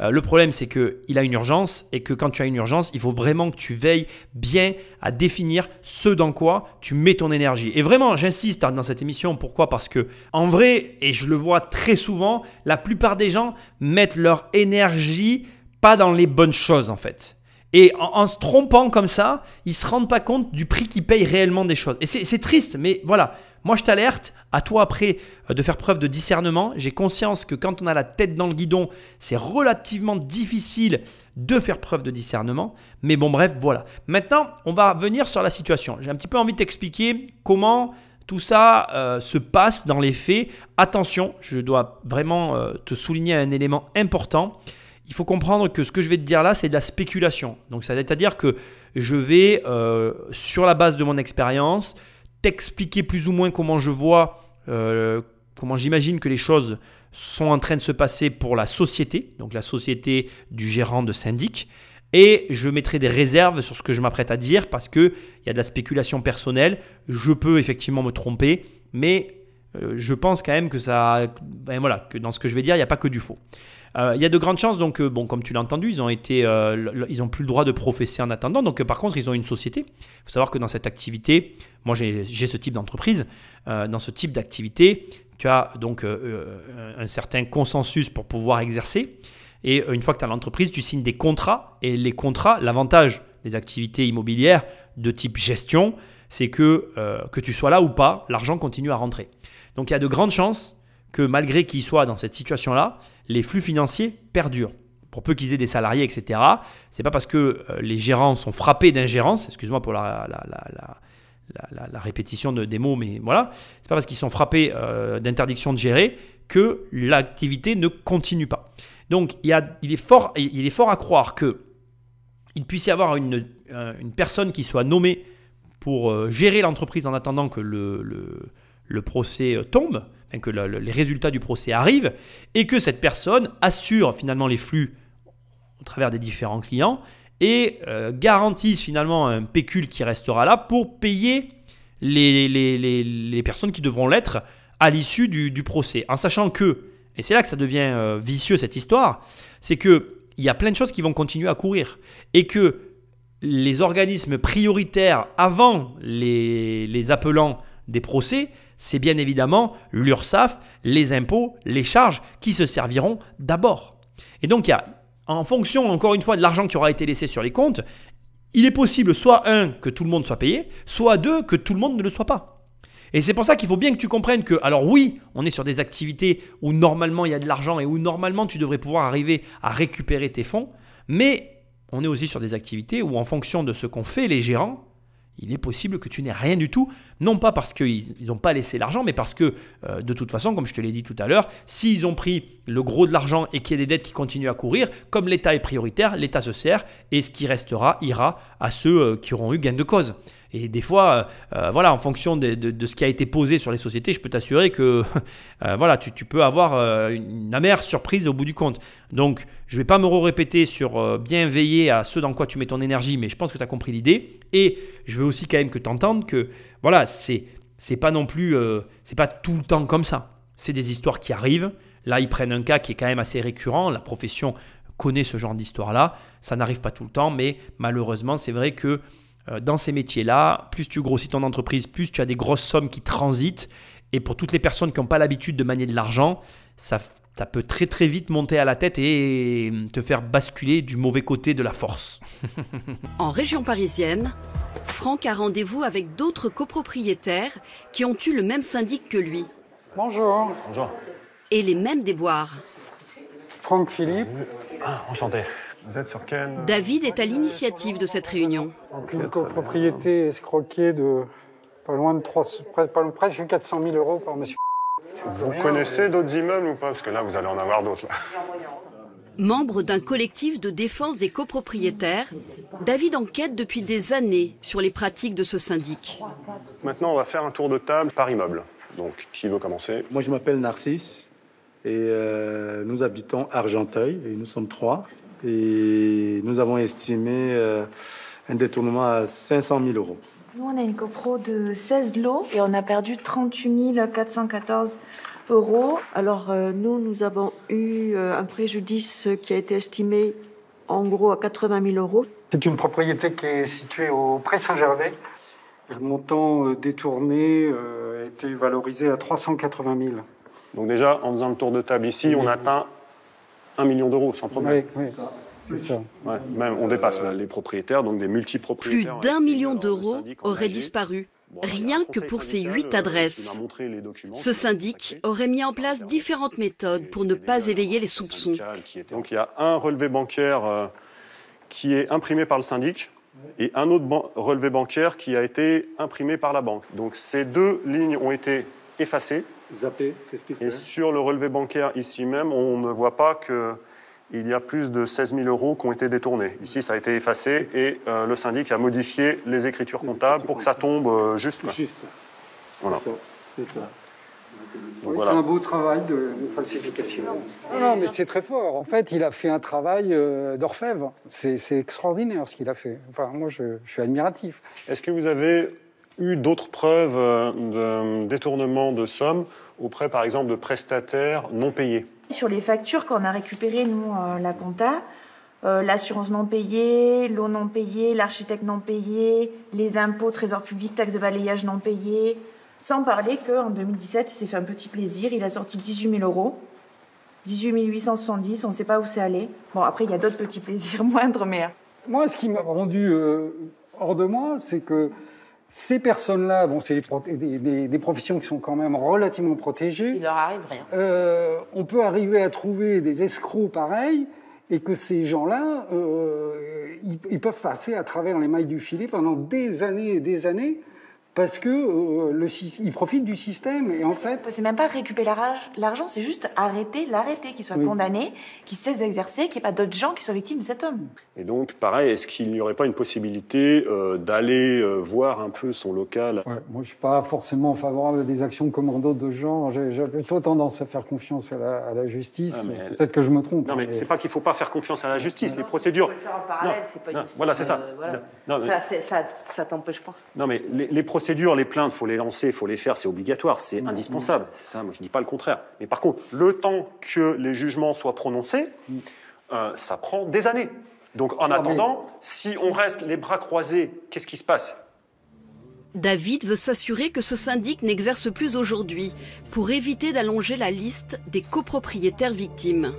Speaker 5: Euh, le problème, c'est qu'il a une urgence et que quand tu as une urgence, il faut vraiment que tu veilles bien à définir ce dans quoi tu mets ton énergie. Et vraiment, j'insiste dans cette émission. Pourquoi? Parce que, en vrai, et je le vois très souvent, la plupart des gens mettent leur énergie pas dans les bonnes choses en fait. Et en, se trompant comme ça, ils ne se rendent pas compte du prix qu'ils payent réellement des choses. Et c'est triste, mais voilà. Moi, je t'alerte, à toi après euh, de faire preuve de discernement. J'ai conscience que quand on a la tête dans le guidon, c'est relativement difficile de faire preuve de discernement. Mais bon, bref, voilà. Maintenant, on va venir sur la situation. J'ai un petit peu envie de t'expliquer comment tout ça euh, se passe dans les faits. Attention, je dois vraiment euh, te souligner un élément important il faut comprendre que ce que je vais te dire là, c'est de la spéculation. Donc, c'est-à-dire que je vais, sur la base de mon expérience, t'expliquer plus ou moins comment je vois, euh, comment j'imagine que les choses sont en train de se passer pour la société, donc la société du gérant de syndic. Et je mettrai des réserves sur ce que je m'apprête à dire parce qu'il y a de la spéculation personnelle. Je peux effectivement me tromper, mais je pense quand même que ça, ben voilà, que dans ce que je vais dire, il n'y a pas que du faux. Euh, il y a de grandes chances, donc, euh, bon, comme tu l'as entendu, ils ont été, euh, ils ont plus le droit de professer en attendant. Donc, par contre, ils ont une société. Il faut savoir que dans cette activité, moi, j'ai ce type d'entreprise. dans ce type d'activité, tu as donc un certain consensus pour pouvoir exercer. Et une fois que tu as l'entreprise, tu signes des contrats. Et les contrats, l'avantage des activités immobilières de type gestion, c'est que que tu sois là ou pas, l'argent continue à rentrer. Donc il y a de grandes chances que malgré qu'ils soient dans cette situation-là, les flux financiers perdurent. Pour peu qu'ils aient des salariés, etc., c'est pas parce que euh, les gérants sont frappés d'ingérence, excuse-moi pour la, la, répétition de, des mots, mais voilà, c'est pas parce qu'ils sont frappés euh, d'interdiction de gérer que l'activité ne continue pas. Donc il, est, fort, il est fort à croire que il puisse y avoir une, une personne qui soit nommée pour euh, gérer l'entreprise en attendant que le, le procès tombe, que les résultats du procès arrivent, et que cette personne assure finalement les flux au travers des différents clients et euh, garantisse finalement un pécule qui restera là pour payer les, les, personnes qui devront l'être à l'issue du, procès. En sachant que, et c'est là que ça devient euh, vicieux cette histoire, c'est que il y a plein de choses qui vont continuer à courir et que les organismes prioritaires avant les, les appelants des procès c'est bien évidemment l'URSSAF, les impôts, les charges qui se serviront d'abord. Et donc, en fonction, encore une fois, de l'argent qui aura été laissé sur les comptes, il est possible soit un, que tout le monde soit payé, soit deux, que tout le monde ne le soit pas. Et c'est pour ça qu'il faut bien que tu comprennes que, alors oui, on est sur des activités où normalement il y a de l'argent et où normalement tu devrais pouvoir arriver à récupérer tes fonds, mais on est aussi sur des activités où en fonction de ce qu'ont fait les gérants, il est possible que tu n'aies rien du tout, non pas parce qu'ils n'ont pas laissé l'argent, mais parce que euh, de toute façon, comme je te l'ai dit tout à l'heure, s'ils ont pris le gros de l'argent et qu'il y a des dettes qui continuent à courir, comme l'État est prioritaire, l'État se sert et ce qui restera ira à ceux euh, qui auront eu gain de cause. Et des fois, euh, euh, voilà, en fonction de, ce qui a été posé sur les sociétés, je peux t'assurer que euh, voilà, tu, peux avoir une amère surprise au bout du compte. Donc, je ne vais pas me répéter sur bien veiller à ce dans quoi tu mets ton énergie, mais je pense que tu as compris l'idée. Et je veux aussi quand même que tu entendes que voilà, c'est c'est pas non plus c'est pas tout le temps comme ça. C'est des histoires qui arrivent. Là, ils prennent un cas qui est quand même assez récurrent. La profession connaît ce genre d'histoire-là. Ça n'arrive pas tout le temps, mais malheureusement, c'est vrai que dans ces métiers-là, plus tu grossis ton entreprise, plus tu as des grosses sommes qui transitent. Et pour toutes les personnes qui n'ont pas l'habitude de manier de l'argent, ça, ça peut très très vite monter à la tête et te faire basculer du mauvais côté de la force.
Speaker 1: en région parisienne, Franck a rendez-vous avec d'autres copropriétaires qui ont eu le même syndic que lui.
Speaker 2: Bonjour.
Speaker 4: Bonjour.
Speaker 1: Et les mêmes déboires.
Speaker 2: Franck Philippe.
Speaker 4: Ah, enchanté. Vous êtes sur quel
Speaker 1: David est à l'initiative de cette réunion.
Speaker 2: une copropriété escroquée de pas loin de 3, presque 400 000 euros par monsieur.
Speaker 9: Vous connaissez d'autres immeubles ou pas? Parce que là, vous allez en avoir d'autres.
Speaker 1: Membre d'un collectif de défense des copropriétaires, David enquête depuis des années sur les pratiques de ce syndic.
Speaker 9: Maintenant, on va faire un tour de table par immeuble. Donc, qui veut commencer?
Speaker 10: Moi, je m'appelle Narcisse et euh, nous habitons Argenteuil et nous sommes trois. Et nous avons estimé euh, un détournement à 500 000 euros.
Speaker 11: Nous, on a une copro de 16 lots et on a perdu 38 414 euros.
Speaker 12: Alors, euh, nous, nous avons eu euh, un préjudice qui a été estimé en gros à 80 000 euros.
Speaker 2: C'est une propriété qui est située au Pré Saint-Gervais. Le montant détourné a été valorisé à 380 000.
Speaker 9: Donc déjà, en faisant le tour de table ici, on atteint 1 million d'euros sans problème.
Speaker 2: Oui, oui. C'est ça.
Speaker 9: Ouais, même on dépasse les propriétaires, donc des
Speaker 1: Plus
Speaker 9: multipropriétaires.
Speaker 1: d'un million d'euros auraient disparu,
Speaker 9: Bon,
Speaker 1: rien que pour ces huit
Speaker 9: euh,
Speaker 1: adresses. Ce syndic aurait mis en place différentes méthodes pour ne pas éveiller les soupçons.
Speaker 9: Donc il y a un relevé bancaire euh, qui est imprimé par le syndic et un autre ban- relevé bancaire qui a été imprimé par la banque. Donc ces deux lignes ont été effacées
Speaker 10: Zappé, c'est ce qu'il fait.
Speaker 9: et sur le relevé bancaire ici même, on ne voit pas que il y a plus de 16 000 euros qui ont été détournés. Ici, ça a été effacé et euh, le syndic a modifié les écritures comptables pour que ça tombe euh, juste. quoi.
Speaker 10: Juste.
Speaker 9: Voilà.
Speaker 10: C'est ça. C'est
Speaker 9: voilà.
Speaker 2: Un beau travail de, falsification. Non, non, mais c'est très fort. En fait, il a fait un travail euh, d'orfèvre. C'est c'est extraordinaire ce qu'il a fait. Enfin, moi, je, je suis admiratif.
Speaker 9: Est-ce que vous avez eu d'autres preuves euh, de détournement de sommes auprès, par exemple, de prestataires non payés
Speaker 11: Sur les factures qu'on a récupérées, nous, euh, la compta, euh, l'assurance non payée, l'eau non payée, l'architecte non payé, les impôts, trésor public, taxes de balayage non payées. Sans parler qu'en 2017, il s'est fait un petit plaisir, il a sorti 18 000 euros. 18 870, on ne sait pas où c'est allé. Bon, après, il y a d'autres petits plaisirs moindres, mais...
Speaker 2: Moi, ce qui m'a rendu euh, hors de moi, c'est que ces personnes-là, bon, c'est des, pro- des- des- des professions qui sont quand même relativement protégées.
Speaker 13: Il leur arrive rien.
Speaker 2: Euh, on peut arriver à trouver des escrocs pareils et que ces gens-là, euh, ils, ils peuvent passer à travers les mailles du filet pendant des années et des années parce que euh, le, profitent du système et en fait,
Speaker 11: C'est même pas récupérer l'argent- c'est juste arrêter, l'arrêter, qu'il soit
Speaker 2: Oui.
Speaker 11: condamné, qu'il cesse d'exercer, qu'il n'y ait pas d'autres gens qui soient victimes de cet homme.
Speaker 9: Et donc, pareil, est-ce qu'il n'y aurait pas une possibilité euh, d'aller euh, voir un peu son local?
Speaker 2: Ouais, moi je suis pas forcément favorable à des actions commando de genre. J'ai plutôt tendance à faire confiance à la, à la justice.
Speaker 9: Ah,
Speaker 2: Peut-être que je me trompe.
Speaker 9: Non, mais
Speaker 2: mais-
Speaker 9: c'est pas qu'il faut pas faire confiance à la justice. Les procédures.
Speaker 13: le faire en parallèle,
Speaker 9: Non,
Speaker 13: pas
Speaker 9: non,
Speaker 13: une-
Speaker 9: voilà, c'est ça.
Speaker 13: euh, voilà.
Speaker 9: Non, mais-
Speaker 13: Ça, ça, ça t'empêche pas.
Speaker 9: Non, mais les, les procédures, les plaintes, faut les lancer, faut les faire, c'est obligatoire, c'est
Speaker 2: Mm.
Speaker 9: indispensable. C'est ça, moi je dis pas le contraire. Mais par contre, le temps que les jugements soient prononcés, euh, ça prend des années. Donc en
Speaker 2: Mm. mais-
Speaker 9: attendant, si on reste les bras croisés, qu'est-ce qui se passe?
Speaker 1: David veut s'assurer que ce syndic n'exerce plus aujourd'hui pour éviter d'allonger la liste des copropriétaires victimes.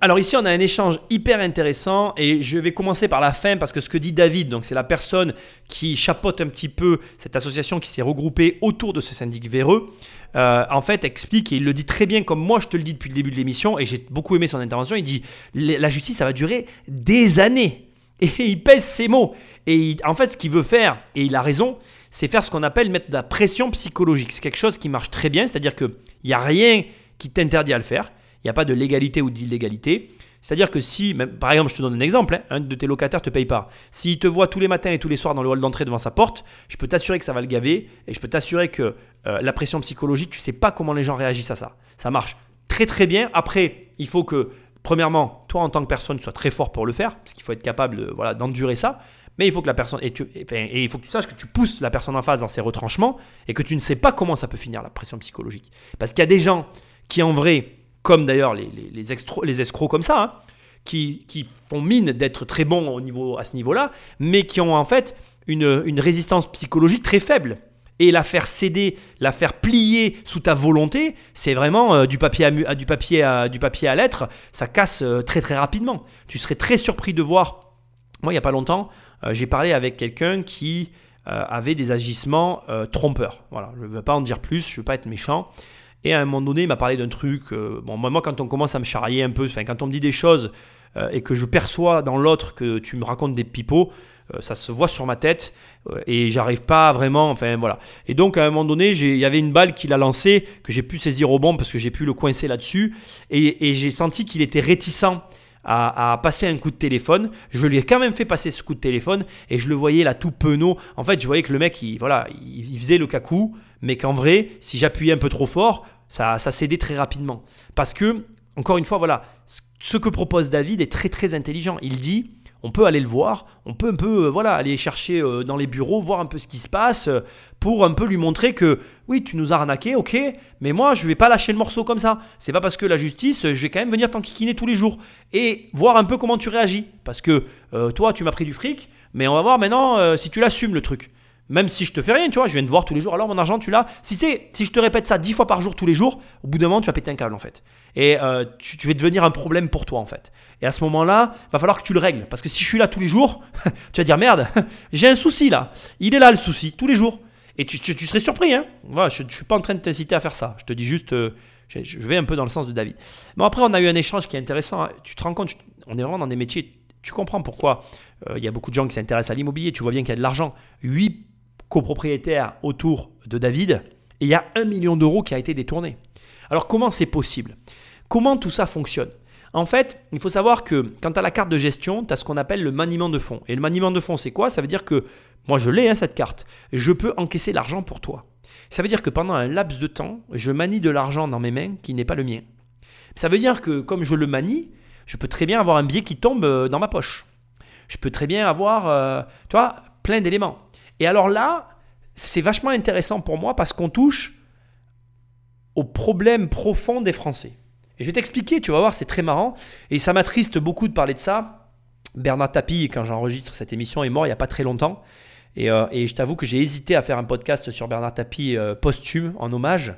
Speaker 5: Alors ici, on a un échange hyper intéressant et je vais commencer par la fin parce que ce que dit David, donc c'est la personne qui chapeaute un petit peu cette association qui s'est regroupée autour de ce syndic véreux, euh, en fait explique et il le dit très bien comme moi je te le dis depuis le début de l'émission et j'ai beaucoup aimé son intervention. Il dit la justice ça va durer des années et il pèse ses mots et il- en fait ce qu'il veut faire et il a raison, c'est faire ce qu'on appelle mettre de la pression psychologique. C'est quelque chose qui marche très bien, c'est-à-dire qu'il n'y a rien qui t'interdit à le faire. Il n'y a pas de légalité ou d'illégalité. C'est-à-dire que si, par exemple, je te donne un exemple, hein, un de tes locataires te paye pas. S'il te voit tous les matins et tous les soirs dans le hall d'entrée devant sa porte, je peux t'assurer que ça va le gaver et je peux t'assurer que euh, la pression psychologique, tu sais pas comment les gens réagissent à ça. Ça marche très très bien. Après, il faut que, premièrement, toi en tant que personne, sois très fort pour le faire, parce qu'il faut être capable de, voilà, d'endurer ça. Mais tu- et il faut que tu saches que tu pousses la personne en face dans ses retranchements et que tu ne sais pas comment ça peut finir la pression psychologique. Parce qu'il y a des gens qui en vrai, comme d'ailleurs les, escrocs comme ça, hein, qui, font mine d'être très bons au niveau, à ce niveau-là, mais qui ont en fait une, résistance psychologique très faible. Et la faire céder, la faire plier sous ta volonté, c'est vraiment euh, du, papier à, du, papier à, du papier à lettres, ça casse euh, très très rapidement. Tu serais très surpris de voir, moi il n'y a pas longtemps, euh, j'ai parlé avec quelqu'un qui avait des agissements trompeurs. Voilà, je ne veux pas en dire plus, je ne veux pas être méchant. Et à un moment donné, il m'a parlé d'un truc. euh, bon, moi, quand on commence à me charrier un peu, quand on me dit des choses euh, et que je perçois dans l'autre que tu me racontes des pipeaux, euh, ça se voit sur ma tête et j'arrive pas vraiment. Enfin, voilà. Et donc, à un moment donné, il y avait une balle qu'il a lancée que j'ai pu saisir au bon parce que j'ai pu le coincer là-dessus. Et, j'ai senti qu'il était réticent à, passer un coup de téléphone. Je lui ai quand même fait passer ce coup de téléphone et je le voyais là tout penaud. En fait, je voyais que le mec, il, voilà, il, il faisait le cacou, mais qu'en vrai, si j'appuyais un peu trop fort, ça, ça cédait très rapidement. Parce que, encore une fois, voilà, ce- que propose David est très très intelligent. Il dit, on peut aller le voir, on peut un peu, euh, voilà, aller chercher euh, dans les bureaux, voir un peu ce qui se passe, euh, pour un peu lui montrer que, oui, tu nous as arnaqué, ok, mais moi, je vais pas lâcher le morceau comme ça. C'est pas parce que la justice, je vais quand même venir t'enquiquiner tous les jours et voir un peu comment tu réagis. Parce que toi, tu m'as pris du fric, mais on va voir maintenant si tu l'assumes le truc. Même si je te fais rien, tu vois, je viens te voir tous les jours. Alors mon argent, tu l'as. Si c'est, si je te répète ça dix fois par jour tous les jours, au bout d'un moment, tu vas péter un câble en fait. Et euh, tu, vas devenir un problème pour toi en fait. Et à ce moment-là, va falloir que tu le règles. Parce que si je suis là tous les jours, tu vas dire merde, j'ai un souci là. Il est là le souci, tous les jours. Et tu, serais surpris, hein. Voilà, je ne suis pas en train de t'inciter à faire ça. Je te dis juste, euh, je, vais un peu dans le sens de David. Bon, après, on a eu un échange qui est intéressant. hein. Tu te rends compte, on est vraiment dans des métiers. Tu comprends pourquoi euh, il y a beaucoup de gens qui s'intéressent à l'immobilier. Tu vois bien qu'il y a de l'argent. 8 copropriétaires autour de David. Et il y a un million d'euros qui a été détourné. Alors, comment c'est possible? Comment tout ça fonctionne? En fait, il faut savoir que quand tu as la carte de gestion, tu as ce qu'on appelle le maniement de fonds. Et le maniement de fonds, c'est quoi? Ça veut dire que moi, je l'ai, hein, cette carte. Je peux encaisser l'argent pour toi. Ça veut dire que pendant un laps de temps, je manie de l'argent dans mes mains qui n'est pas le mien. Ça veut dire que comme je le manie, je peux très bien avoir un billet qui tombe euh, dans ma poche. Je peux très bien avoir, euh, tu vois, plein d'éléments. Et alors là, c'est vachement intéressant pour moi parce qu'on touche au problème profond des Français. Et je vais t'expliquer, tu vas voir, c'est très marrant. Et ça m'attriste beaucoup de parler de ça. Bernard Tapie, quand j'enregistre cette émission, est mort il n'y a pas très longtemps. Et, euh, et je t'avoue que j'ai hésité à faire un podcast sur Bernard Tapie euh, posthume, en hommage.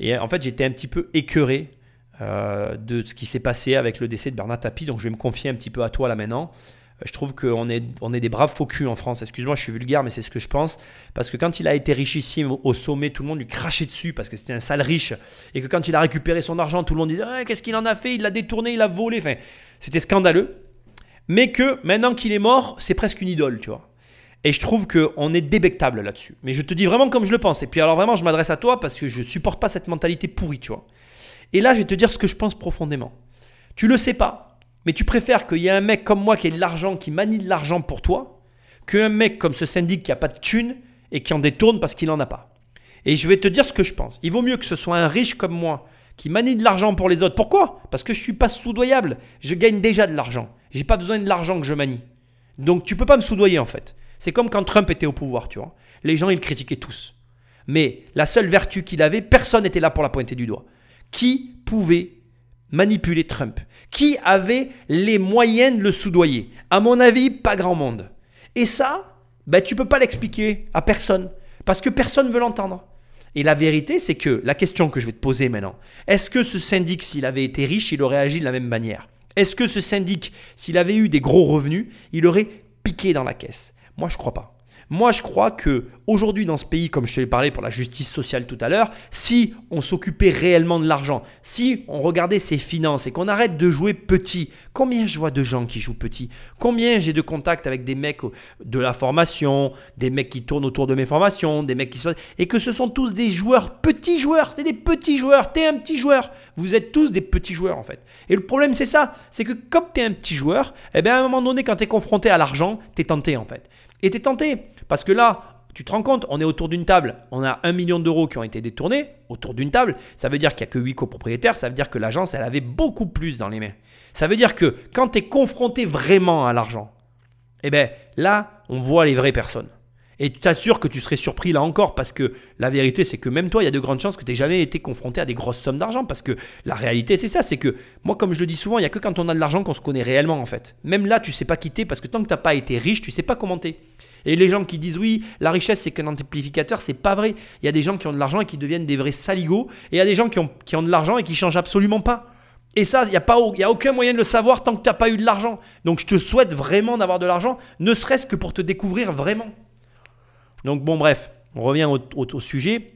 Speaker 5: Et en fait, j'étais un petit peu écœuré euh, de ce qui s'est passé avec le décès de Bernard Tapie. Donc, je vais me confier un petit peu à toi là maintenant. Je trouve qu'on est, on est des braves faux culs en France. Excuse-moi, je suis vulgaire, mais c'est ce que je pense. Parce que quand il a été richissime au sommet, tout le monde lui crachait dessus parce que c'était un sale riche. Et que quand il a récupéré son argent, tout le monde disait Ah, Qu'est-ce qu'il en a fait? Il l'a détourné, il l'a volé. Enfin, c'était scandaleux. Mais que maintenant qu'il est mort, c'est presque une idole, tu vois. Et je trouve qu'on est débectable là-dessus. Mais je te dis vraiment comme je le pense. Et puis alors vraiment, je m'adresse à toi parce que je supporte pas cette mentalité pourrie, tu vois. Et là, je vais te dire ce que je pense profondément. Tu le sais pas, mais tu préfères qu'il y ait un mec comme moi qui ait de l'argent, qui manie de l'argent pour toi, qu'un mec comme ce syndic qui a pas de thune et qui en détourne parce qu'il en a pas. Et je vais te dire ce que je pense. Il vaut mieux que ce soit un riche comme moi qui manie de l'argent pour les autres. Pourquoi? Parce que je suis pas soudoyable. Je gagne déjà de l'argent. J'ai pas besoin de l'argent que je manie. Donc tu peux pas me soudoyer en fait. C'est comme quand Trump était au pouvoir, tu vois. Les gens, ils critiquaient tous. Mais la seule vertu qu'il avait, personne n'était là pour la pointer du doigt. Qui pouvait manipuler Trump? Qui avait les moyens de le soudoyer? À mon avis, pas grand monde. Et ça, ben, tu peux pas l'expliquer à personne. Parce que personne ne veut l'entendre. Et la vérité, c'est que la question que je vais te poser maintenant, est-ce que ce syndic, s'il avait été riche, il aurait agi de la même manière? Est-ce que ce syndic, s'il avait eu des gros revenus, il aurait piqué dans la caisse? Moi, je crois pas. Moi, je crois que aujourd'hui dans ce pays, comme je te l'ai parlé pour la justice sociale tout à l'heure, si on s'occupait réellement de l'argent, si on regardait ses finances et qu'on arrête de jouer petit, combien je vois de gens qui jouent petit? Combien j'ai de contacts avec des mecs de la formation, des mecs qui tournent autour de mes formations, des mecs qui se et que ce sont tous des joueurs, petits joueurs, c'est des petits joueurs, t'es un petit joueur, vous êtes tous des petits joueurs en fait. Et le problème c'est ça, c'est que comme t'es un petit joueur, eh bien à un moment donné quand t'es confronté à l'argent, t'es tenté en fait. Et t'es tenté parce que là, tu te rends compte, on est autour d'une table, on a un million d'euros qui ont été détournés autour d'une table. Ça veut dire qu'il n'y a que 8 copropriétaires, ça veut dire que l'agence, elle avait beaucoup plus dans les mains. Ça veut dire que quand tu confronté vraiment à l'argent, eh bien là, on voit les vraies personnes. Et tu t'assures que tu serais surpris là encore parce que la vérité, c'est que même toi, il y a de grandes chances que tu n'aies jamais été confronté à des grosses sommes d'argent parce que la réalité, c'est ça. C'est que moi, comme je le dis souvent, il n'y a que quand on a de l'argent qu'on se connaît réellement en fait. Même là, tu sais pas quitter parce que tant que tu n'as pas été riche, tu sais pas commenter. Et les gens qui disent oui, la richesse c'est qu'un amplificateur, c'est pas vrai. Il y a des gens qui ont de l'argent et qui deviennent des vrais saligots. Et il y a des gens qui ont, qui ont de l'argent et qui changent absolument pas. Et ça, il n'y a, pas, y a aucun moyen de le savoir tant que tu n'as pas eu de l'argent. Donc je te souhaite vraiment d'avoir de l'argent, ne serait-ce que pour te découvrir vraiment. Donc bon, bref, on revient au, sujet.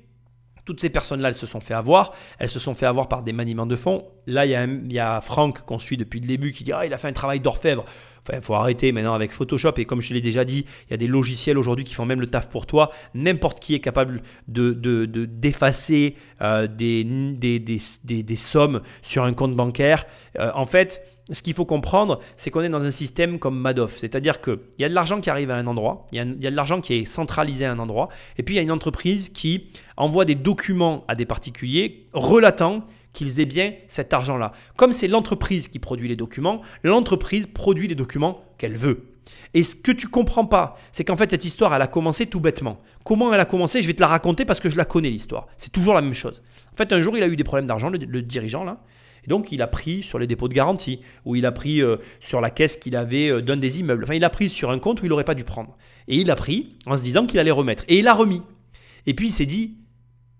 Speaker 5: Toutes ces personnes-là, elles se sont fait avoir. Elles se sont fait avoir par des maniements de fonds. Là, il y a, Franck qu'on suit depuis le début qui dit Ah, il a fait un travail d'orfèvre. Enfin, il faut arrêter maintenant avec Photoshop. Et comme je l'ai déjà dit, il y a des logiciels aujourd'hui qui font même le taf pour toi. N'importe qui est capable de, de- de- d'effacer euh, des, des, des, des- des sommes sur un compte bancaire. Euh, en fait, ce qu'il faut comprendre, c'est qu'on est dans un système comme Madoff. C'est-à-dire qu'il y a de l'argent qui arrive à un endroit, il y, a, de l'argent qui est centralisé à un endroit, et puis il y a une entreprise qui envoie des documents à des particuliers relatant qu'ils aient bien cet argent-là. Comme c'est l'entreprise qui produit les documents, l'entreprise produit les documents qu'elle veut. Et ce que tu comprends pas, c'est qu'en fait cette histoire, elle a commencé tout bêtement. Comment elle a commencé Je vais te la raconter parce que je la connais l'histoire. C'est toujours la même chose. En fait, un jour, il a eu des problèmes d'argent, le dirigeant là. Et donc, il a pris sur les dépôts de garantie, ou il a pris euh, sur la caisse qu'il avait euh, d'un des immeubles. Enfin, il a pris sur un compte où il n'aurait pas dû prendre. Et il a pris en se disant qu'il allait remettre. Et il a remis. Et puis, il s'est dit,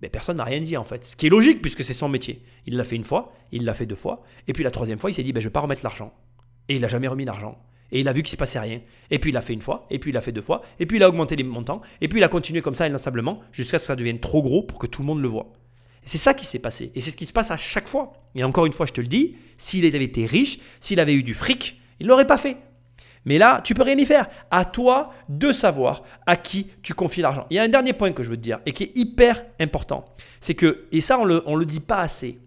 Speaker 5: mais personne n'a rien dit en fait. Ce qui est logique puisque c'est son métier. Il l'a fait une fois, il l'a fait deux fois. Et puis la troisième fois, il s'est dit, ben, je ne vais pas remettre l'argent. Et il n'a jamais remis l'argent. Et il a vu qu'il ne se passait rien. Et puis il l'a fait une fois, et puis il l'a fait deux fois, et puis il a augmenté les montants, et puis il a continué comme ça inlassablement jusqu'à ce que ça devienne trop gros pour que tout le monde le voit. C'est ça qui s'est passé. Et c'est ce qui se passe à chaque fois. Et encore une fois, je te le dis, s'il avait été riche, s'il avait eu du fric, il ne l'aurait pas fait. Mais là, tu peux rien y faire. À toi de savoir à qui tu confies l'argent. Il y a un dernier point que je veux te dire et qui est hyper important. C'est que, et ça on le, on le dit pas assez,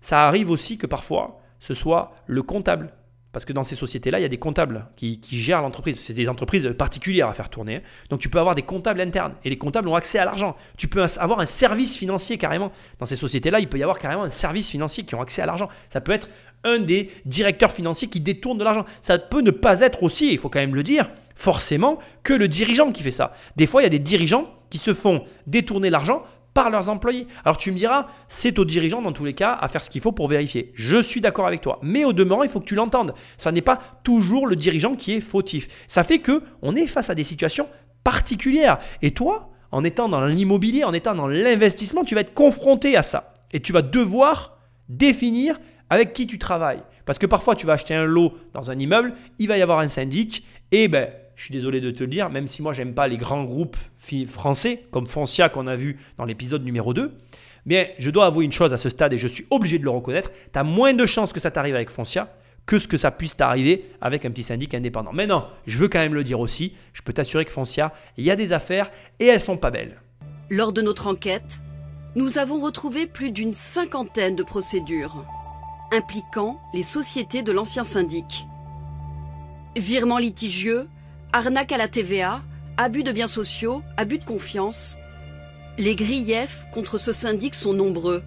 Speaker 5: ça arrive aussi que parfois ce soit le comptable parce que dans ces sociétés-là, il y a des comptables qui, gèrent l'entreprise. C'est des entreprises particulières à faire tourner. Donc tu peux avoir des comptables internes. Et les comptables ont accès à l'argent. Tu peux avoir un service financier carrément. Dans ces sociétés-là, il peut y avoir carrément un service financier qui ont accès à l'argent. Ça peut être un des directeurs financiers qui détourne de l'argent. Ça peut ne pas être aussi, il faut quand même le dire, forcément que le dirigeant qui fait ça. Des fois, il y a des dirigeants qui se font détourner l'argent par leurs employés. Alors tu me diras, c'est aux dirigeants dans tous les cas à faire ce qu'il faut pour vérifier. Je suis d'accord avec toi, mais au demeurant, il faut que tu l'entendes. Ça n'est pas toujours le dirigeant qui est fautif. Ça fait que on est face à des situations particulières. Et toi, en étant dans l'immobilier, en étant dans l'investissement, tu vas être confronté à ça. Et tu vas devoir définir avec qui tu travailles. Parce que parfois, tu vas acheter un lot dans un immeuble, il va y avoir un syndic, et ben, je suis désolé de te le dire, même si moi j'aime pas les grands groupes français comme Foncia qu'on a vu dans l'épisode numéro 2, mais je dois avouer une chose à ce stade et je suis obligé de le reconnaître, tu as moins de chances que ça t'arrive avec Foncia que ce que ça puisse t'arriver avec un petit syndic indépendant. Mais non, je veux quand même le dire aussi, je peux t'assurer que Foncia, il y a des affaires et elles sont pas belles.
Speaker 1: Lors de notre enquête, nous avons retrouvé plus d'une cinquantaine de procédures impliquant les sociétés de l'ancien syndic. Virements litigieux, arnaque à la TVA, abus de biens sociaux, abus de confiance. Les griefs contre ce syndic sont nombreux.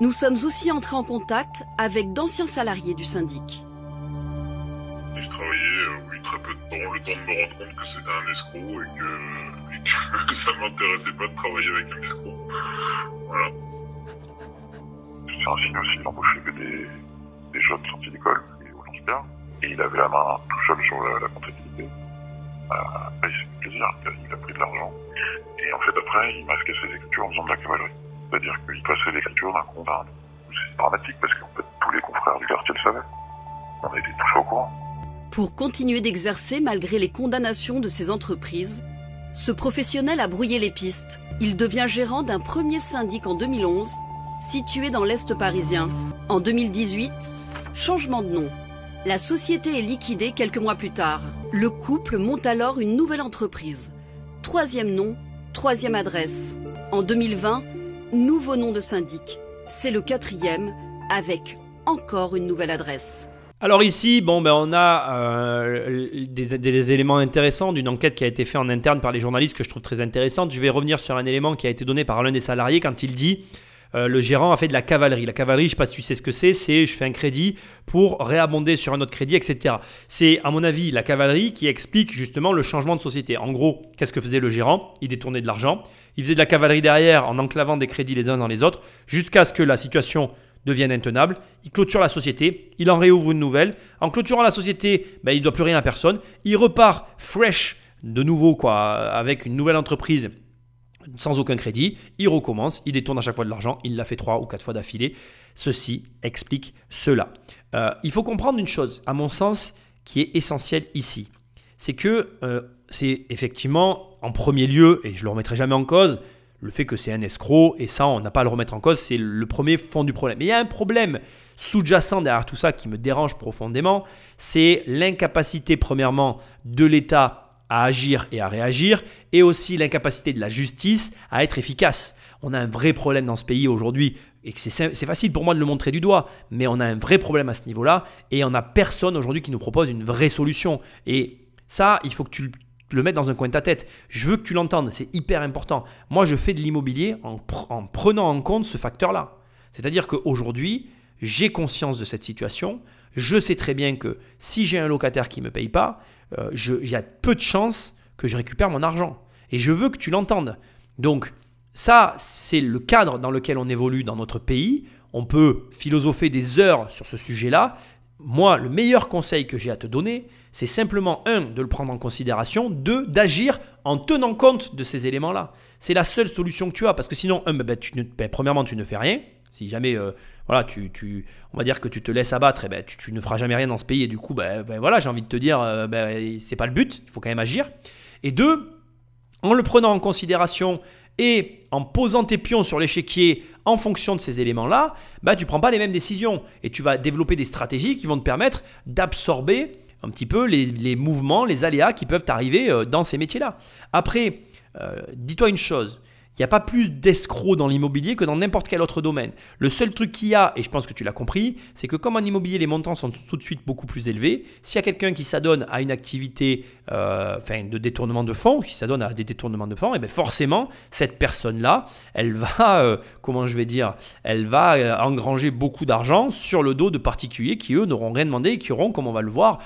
Speaker 1: Nous sommes aussi entrés en contact avec d'anciens salariés du syndic.
Speaker 14: J'ai travaillé, euh, oui, très peu de temps, le temps de me rendre compte que c'était un escroc et que, et que ça m'intéressait pas de travailler avec un escroc. Voilà.
Speaker 15: C'est un signe aussi d'embaucher que des, des jeunes sortis d'école et au lance et il avait la main tout seul sur la, la comptabilité. Euh, après, il plaisir, il a pris de l'argent. Et en fait, après, il masquait ses écritures en faisant de la cavalerie. C'est-à-dire qu'il passait l'écriture d'un compte à un. C'est dramatique parce qu'en fait, tous les confrères du quartier le savaient. On était tous au courant.
Speaker 1: Pour continuer d'exercer malgré les condamnations de ces entreprises, ce professionnel a brouillé les pistes. Il devient gérant d'un premier syndic en 2011, situé dans l'Est parisien. En 2018, changement de nom. La société est liquidée quelques mois plus tard. Le couple monte alors une nouvelle entreprise. Troisième nom, troisième adresse. En 2020, nouveau nom de syndic. C'est le quatrième, avec encore une nouvelle adresse.
Speaker 5: Alors ici, bon, ben on a euh, des, des, éléments intéressants d'une enquête qui a été faite en interne par les journalistes que je trouve très intéressante. Je vais revenir sur un élément qui a été donné par l'un des salariés quand il dit euh, le gérant a fait de la cavalerie. La cavalerie, je ne sais pas si tu sais ce que c'est, c'est je fais un crédit pour réabonder sur un autre crédit, etc. C'est à mon avis la cavalerie qui explique justement le changement de société. En gros, qu'est-ce que faisait le gérant? Il détournait de l'argent, il faisait de la cavalerie derrière en enclavant des crédits les uns dans les autres, jusqu'à ce que la situation devienne intenable, il clôture la société, il en réouvre une nouvelle. En clôturant la société, ben, il ne doit plus rien à personne. Il repart fresh de nouveau quoi, avec une nouvelle entreprise sans aucun crédit, il recommence, il détourne à chaque fois de l'argent, il l'a fait trois ou quatre fois d'affilée. Ceci explique cela. Euh, il faut comprendre une chose, à mon sens, qui est essentielle ici. C'est que euh, c'est effectivement, en premier lieu, et je ne le remettrai jamais en cause, le fait que c'est un escroc, et ça, on n'a pas à le remettre en cause, c'est le premier fond du problème. Mais il y a un problème sous-jacent derrière tout ça qui me dérange profondément, c'est l'incapacité, premièrement, de l'État à agir et à réagir, et aussi l'incapacité de la justice à être efficace. On a un vrai problème dans ce pays aujourd'hui et c'est facile pour moi de le montrer du doigt, mais on a un vrai problème à ce niveau-là et on n'a personne aujourd'hui qui nous propose une vraie solution. Et ça, il faut que tu le- mettes dans un coin de ta tête. Je veux que tu l'entendes, c'est hyper important. Moi, je fais de l'immobilier en, en prenant en compte ce facteur-là. C'est-à-dire qu'aujourd'hui, j'ai conscience de cette situation. Je sais très bien que si j'ai un locataire qui ne me paye pas, euh, il y a peu de chances que je récupère mon argent. Et je veux que tu l'entendes. Donc, ça, c'est le cadre dans lequel on évolue dans notre pays. On peut philosopher des heures sur ce sujet-là. Moi, le meilleur conseil que j'ai à te donner, c'est simplement, un, de le prendre en considération, deux, d'agir en tenant compte de ces éléments-là. C'est la seule solution que tu as, parce que sinon, un, ben, ben, tu ne- ben, premièrement, tu ne fais rien. Si jamais, euh, voilà, tu, tu- on va dire que tu te laisses abattre, eh ben, tu, ne feras jamais rien dans ce pays. Et du coup, ben, ben, voilà, j'ai envie de te dire, euh, ben, c'est pas le but. Il faut quand même agir. Et deux, en le prenant en considération et en posant tes pions sur l'échiquier en fonction de ces éléments-là, bah, tu prends pas les mêmes décisions et tu vas développer des stratégies qui vont te permettre d'absorber un petit peu les, les mouvements, les aléas qui peuvent arriver euh, dans ces métiers-là. Après, euh, dis-toi une chose. Il n'y a pas plus d'escrocs dans l'immobilier que dans n'importe quel autre domaine. Le seul truc qu'il y a, et je pense que tu l'as compris, c'est que comme en immobilier, les montants sont tout de suite beaucoup plus élevés, s'il y a quelqu'un qui s'adonne à une activité euh, enfin, de détournement de fonds, qui s'adonne à des détournements de fonds, et bien forcément, cette personne-là, elle va, euh, comment je vais dire, elle va euh, engranger beaucoup d'argent sur le dos de particuliers qui, eux, n'auront rien demandé et qui auront, comme on va le voir,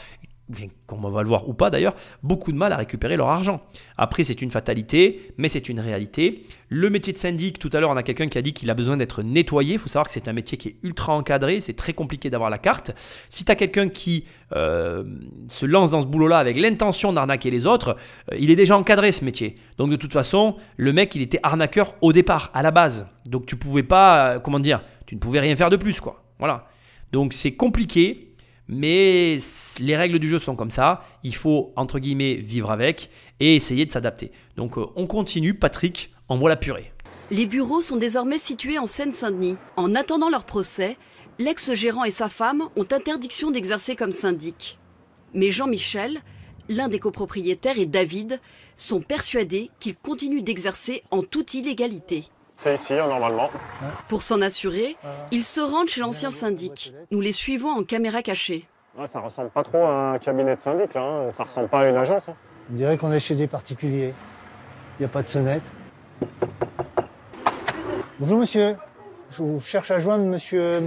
Speaker 5: bien, comme on va le voir ou pas d'ailleurs, beaucoup de mal à récupérer leur argent. Après, c'est une fatalité, mais c'est une réalité. Le métier de syndic, tout à l'heure, on a quelqu'un qui a dit qu'il a besoin d'être nettoyé. Il faut savoir que c'est un métier qui est ultra encadré, c'est très compliqué d'avoir la carte. Si tu quelqu'un qui euh, se lance dans ce boulot-là avec l'intention d'arnaquer les autres, euh, il est déjà encadré ce métier. Donc de toute façon, le mec, il était arnaqueur au départ, à la base. Donc tu pouvais pas, euh, comment dire, tu ne pouvais rien faire de plus, quoi. Voilà. Donc c'est compliqué, mais les règles du jeu sont comme ça. Il faut, entre guillemets, vivre avec et essayer de s'adapter. Donc, euh, on continue. Patrick, envoie la purée.
Speaker 1: Les bureaux sont désormais situés en Seine-Saint-Denis. En attendant leur procès, l'ex-gérant et sa femme ont interdiction d'exercer comme syndic. Mais Jean-Michel, l'un des copropriétaires, et David sont persuadés qu'ils continuent d'exercer en toute illégalité.
Speaker 4: C'est ici, hein, normalement.
Speaker 1: Pour s'en assurer, ils se rendent chez l'ancien syndic. Nous les suivons en caméra cachée.
Speaker 4: Ouais, ça ressemble pas trop à un cabinet de syndic, là. hein. Ça ressemble pas à une agence. hein.
Speaker 16: On dirait qu'on est chez des particuliers. Il n'y a pas de sonnette. Bonjour monsieur. Je vous cherche à joindre monsieur.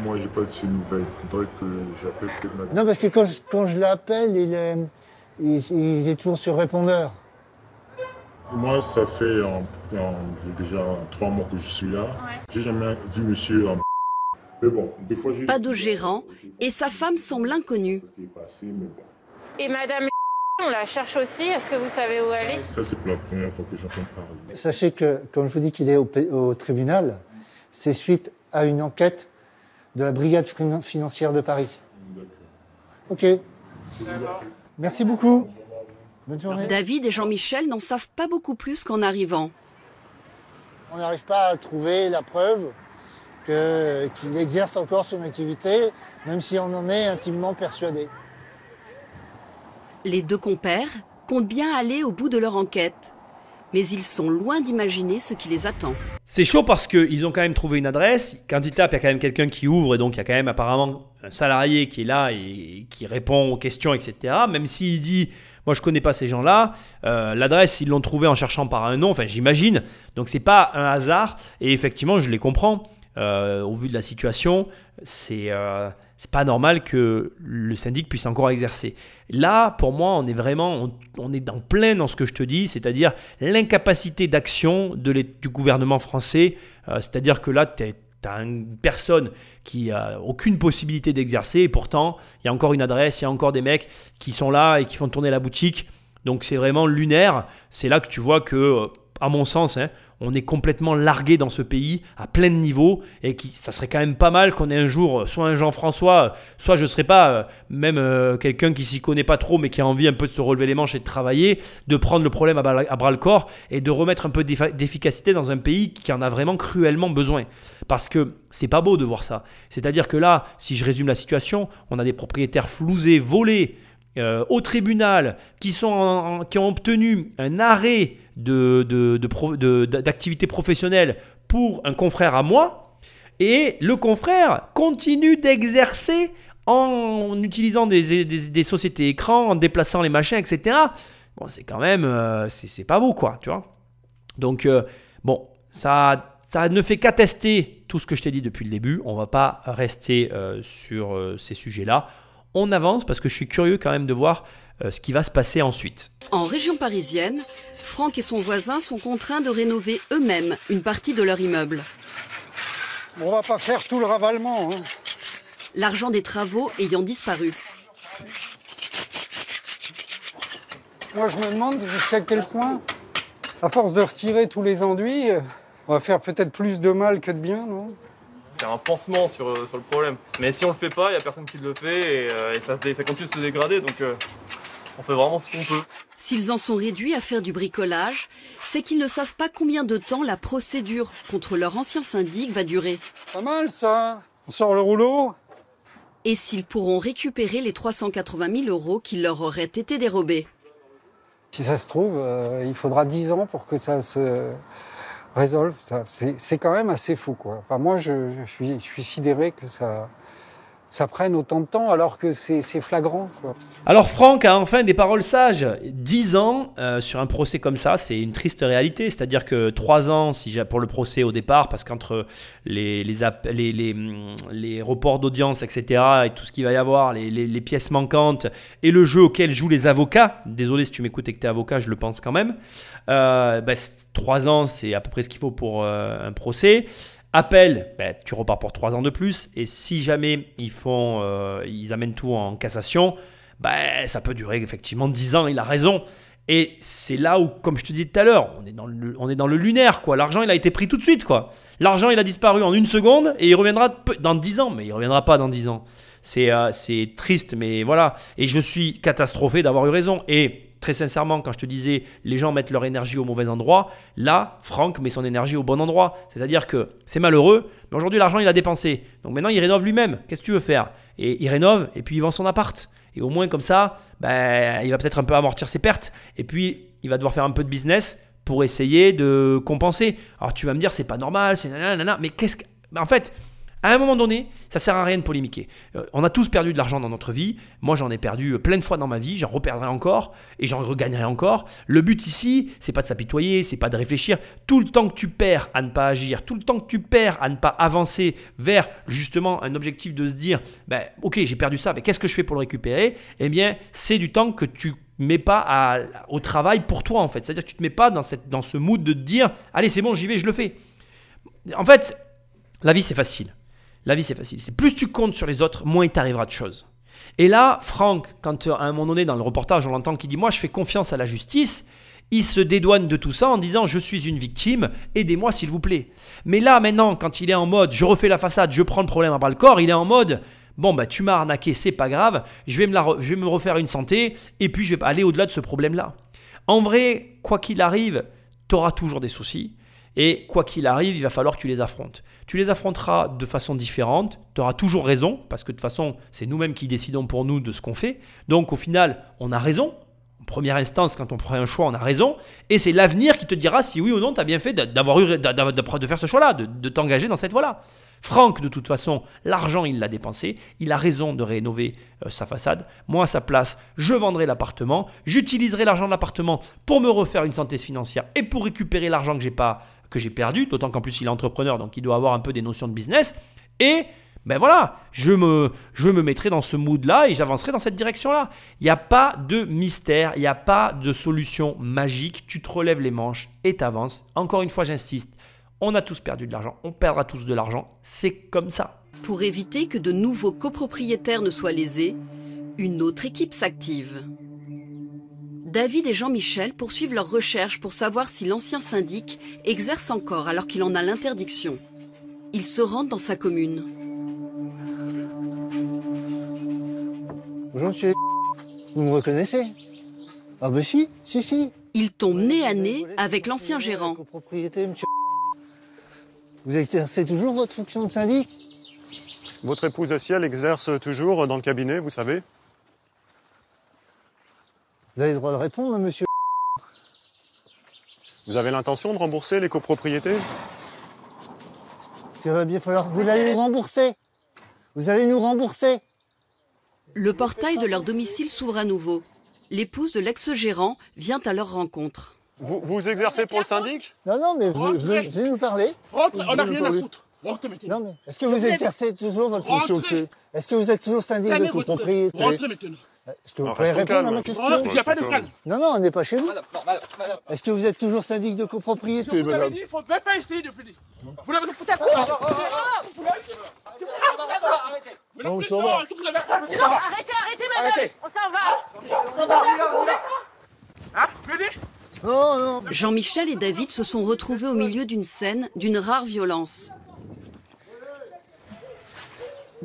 Speaker 14: Moi, j'ai pas de ces nouvelles. Faudrait que j'appelle peut-être ma...
Speaker 16: Non, parce que quand je, quand je l'appelle, il est, il, il est toujours sur répondeur.
Speaker 14: Moi, ça fait en- en- j'ai déjà trois mois que je suis là. J'ai jamais vu monsieur en... Mais bon, des fois, j'ai...
Speaker 1: Pas de gérant et sa femme semble inconnue.
Speaker 8: Et Madame on la cherche aussi. Est-ce que vous savez où elle est?
Speaker 14: Ça, c'est pour la première fois que j'entends parler.
Speaker 16: Sachez que quand je vous dis qu'il est au, au tribunal, c'est suite à une enquête de la brigade finan- financière de Paris. Ok. Merci beaucoup. Bonne journée.
Speaker 1: David et Jean-Michel n'en savent pas beaucoup plus qu'en arrivant.
Speaker 16: On n'arrive pas à trouver la preuve que- qu'il exerce encore son activité, même si on en est intimement persuadé.
Speaker 1: Les deux compères comptent bien aller au bout de leur enquête. Mais ils sont loin d'imaginer ce qui les attend.
Speaker 5: C'est chaud parce qu'ils ont quand même trouvé une adresse. Quand ils tapent, il y a quand même quelqu'un qui ouvre et donc il y a quand même apparemment un salarié qui est là et qui répond aux questions, etc. Même s'il dit Moi, je connais pas ces gens-là. euh, L'adresse, ils l'ont trouvée en cherchant par un nom, enfin, j'imagine. Donc, c'est pas un hasard. Et effectivement, je les comprends. Euh, au vu de la situation, c'est euh, pas normal que le syndic puisse encore exercer. Là, pour moi, on est vraiment, on, on est en plein dans ce que je te dis, c'est-à-dire l'incapacité d'action du gouvernement français. Euh, c'est-à-dire que là, tu as une personne qui a aucune possibilité d'exercer et pourtant, il y a encore une adresse, il y a encore des mecs qui sont là et qui font tourner la boutique. Donc c'est vraiment lunaire. C'est là que tu vois que, euh, à mon sens, hein, on est complètement largué dans ce pays à plein de niveaux et qui, ça serait quand même pas mal qu'on ait un jour euh, soit un Jean-François, euh, soit je ne serais pas euh, même quelqu'un qui s'y connaît pas trop mais qui a envie un peu de se relever les manches et de travailler, de prendre le problème à bras, à bras le corps et de remettre un peu d'efficacité dans un pays qui en a vraiment cruellement besoin. Parce que c'est pas beau de voir ça. C'est-à-dire que là, si je résume la situation, on a des propriétaires flousés, volés, euh, au tribunal qui, sont qui ont obtenu un arrêt de, de- de de- d'activité professionnelle pour un confrère à moi, et le confrère continue d'exercer en utilisant des, des- sociétés écrans, en déplaçant les machins, etc. Bon, c'est quand même, euh, c'est pas beau, quoi, tu vois. Donc, euh, bon, ça, ça ne fait qu'attester tout ce que je t'ai dit depuis le début. On va pas rester euh, sur ces sujets-là. On avance parce que je suis curieux quand même de voir euh, ce qui va se passer ensuite.
Speaker 1: En région parisienne, Franck et son voisin sont contraints de rénover eux-mêmes une partie de leur immeuble.
Speaker 2: On va pas faire tout le ravalement. hein.
Speaker 1: L'argent des travaux ayant disparu.
Speaker 2: Moi, je me demande jusqu'à quel point, à force de retirer tous les enduits, euh, on va faire peut-être plus de mal que de bien, non?
Speaker 4: Un pansement sur, euh, sur le problème. Mais si on le fait pas, il y a personne qui le fait et, euh, et ça, continue de se dégrader. Donc euh, on fait vraiment ce qu'on peut.
Speaker 1: S'ils en sont réduits à faire du bricolage, c'est qu'ils ne savent pas combien de temps la procédure contre leur ancien syndic va durer.
Speaker 2: Pas mal ça On sort le rouleau
Speaker 1: Et s'ils pourront récupérer les 380 000 euros qui leur auraient été dérobés.
Speaker 2: Si ça se trouve, euh, il faudra 10 ans pour que ça se résolve. Ça, c'est, c'est quand même assez fou, quoi. Enfin, moi, je, je suis, je suis sidéré que ça, ça prenne autant de temps alors que c'est, flagrant.
Speaker 5: Alors Franck a enfin des paroles sages. 10 ans euh, sur un procès comme ça, c'est une triste réalité. C'est-à-dire que 3 ans si pour le procès au départ, parce qu'entre les, les, reports d'audience, etc., et tout ce qu'il va y avoir, les, pièces manquantes, et le jeu auquel jouent les avocats, désolé si tu m'écoutes et que tu es avocat, je le pense quand même, euh, 3 ans, c'est à peu près ce qu'il faut pour euh, un procès. Appel, ben, tu repars pour 3 ans de plus. Et si jamais ils font, euh, ils amènent tout en cassation, ben, ça peut durer effectivement 10 ans. Il a raison. Et c'est là où, comme je te disais tout à l'heure, on est dans le, on est dans le lunaire, quoi. L'argent, il a été pris tout de suite, quoi. L'argent, il a disparu en une seconde et il reviendra dans 10 ans, mais il reviendra pas dans 10 ans. C'est euh, triste, mais voilà. Et je suis catastrophé d'avoir eu raison. Et très sincèrement, quand je te disais les gens mettent leur énergie au mauvais endroit, là, Franck met son énergie au bon endroit. C'est-à-dire que c'est malheureux, mais aujourd'hui, l'argent, il a dépensé. Donc maintenant, il rénove lui-même. Qu'est-ce que tu veux faire? Et il rénove et puis il vend son appart. Et au moins, comme ça, ben, il va peut-être un peu amortir ses pertes. Et puis, il va devoir faire un peu de business pour essayer de compenser. Alors, tu vas me dire, c'est pas normal, c'est nanana, mais qu'est-ce que. ben, en fait, à un moment donné, ça sert à rien de polémiquer. Euh, on a tous perdu de l'argent dans notre vie. Moi, j'en ai perdu euh, plein de fois dans ma vie. J'en reperdrai encore et j'en regagnerai encore. Le but ici, c'est pas de s'apitoyer, c'est pas de réfléchir. Tout le temps que tu perds à ne pas agir, tout le temps que tu perds à ne pas avancer vers justement un objectif de se dire, ben, ok, j'ai perdu ça, mais qu'est-ce que je fais pour le récupérer? Eh bien, c'est du temps que tu mets pas au travail pour toi en fait. C'est-à-dire que tu te mets pas dans, dans ce mood de te dire, allez, c'est bon, j'y vais, je le fais. En fait, la vie c'est facile. La vie c'est facile. C'est plus tu comptes sur les autres, moins il t'arrivera de choses. Et là, Franck, quand euh, à un moment donné dans le reportage on l'entend qui dit moi je fais confiance à la justice, il se dédouane de tout ça en disant je suis une victime, aidez-moi s'il vous plaît. Mais là maintenant, quand il est en mode je refais la façade, je prends le problème à bras le corps, il est en mode bon bah tu m'as arnaqué, c'est pas grave, je vais me refaire une santé et puis je vais aller au-delà de ce problème là. En vrai, quoi qu'il arrive, tu auras toujours des soucis. Et quoi qu'il arrive, il va falloir que tu les affrontes. Tu les affronteras de façon différente, tu auras toujours raison, parce que de toute façon, c'est nous-mêmes qui décidons pour nous de ce qu'on fait. Donc au final, on a raison. En première instance, quand on prend un choix, on a raison. Et c'est l'avenir qui te dira si oui ou non tu as bien fait d'avoir eu, de, faire ce choix-là, de, de t'engager dans cette voie-là. Franck, de toute façon, l'argent, il l'a dépensé. Il a raison de rénover euh, sa façade. Moi, à sa place, je vendrai l'appartement. J'utiliserai l'argent de l'appartement pour me refaire une santé financière et pour récupérer l'argent que j'ai pas, que j'ai perdu. D'autant qu'en plus, il est entrepreneur, donc il doit avoir un peu des notions de business. Et ben voilà, je me, je me mettrai dans ce mood-là et j'avancerai dans cette direction-là. Il n'y a pas de mystère, il n'y a pas de solution magique. Tu te relèves les manches et t'avances. Encore une fois, j'insiste, on a tous perdu de l'argent, on perdra tous de l'argent. C'est comme ça.
Speaker 1: Pour éviter que de nouveaux copropriétaires ne soient lésés, une autre équipe s'active. David et Jean-Michel poursuivent leurs recherches pour savoir si l'ancien syndic exerce encore alors qu'il en a l'interdiction. Ils se rendent dans sa commune.
Speaker 16: Bonjour monsieur. Vous me reconnaissez? Ah bah si, si, si.
Speaker 1: Ils tombent nez à nez avec l'ancien gérant.
Speaker 16: Vous exercez toujours votre fonction de syndic?
Speaker 9: Votre épouse Ciel exerce toujours dans le cabinet, vous savez?
Speaker 16: Vous avez le droit de répondre, monsieur.
Speaker 9: Vous avez l'intention de rembourser les copropriétés?
Speaker 16: Ça va bien falloir. Vous allez nous rembourser. Vous allez nous rembourser.
Speaker 1: Le portail de leur domicile s'ouvre à nouveau. L'épouse de l'ex-gérant vient à leur rencontre.
Speaker 9: Vous, vous exercez pour le syndic?
Speaker 16: Non, non, mais vous, vous venez nous parler.
Speaker 17: Rentre, on n'a rien à foutre. Rentre maintenant.
Speaker 16: Non, mais est-ce que vous exercez toujours votre fonction. Est-ce que vous êtes toujours syndic de
Speaker 17: votre-
Speaker 16: copropriété
Speaker 17: Rentrez maintenant.
Speaker 16: Est-ce que vous pouvez répondre à ma question
Speaker 17: Rentre, il n'y a pas de calme.
Speaker 16: Non, non, on n'est pas chez vous. Est-ce que vous êtes toujours syndic de copropriété,
Speaker 17: Je vous avais
Speaker 16: madame
Speaker 17: dit, il ne faut même pas essayer de venir. Vous l'avez foutu à
Speaker 16: Non, ça va.
Speaker 8: Arrêtez, arrêtez, madame. On s'en va
Speaker 17: Ça va, Hein Venez
Speaker 16: Non, non.
Speaker 1: Jean-Michel et David se sont retrouvés au milieu d'une scène d'une rare violence.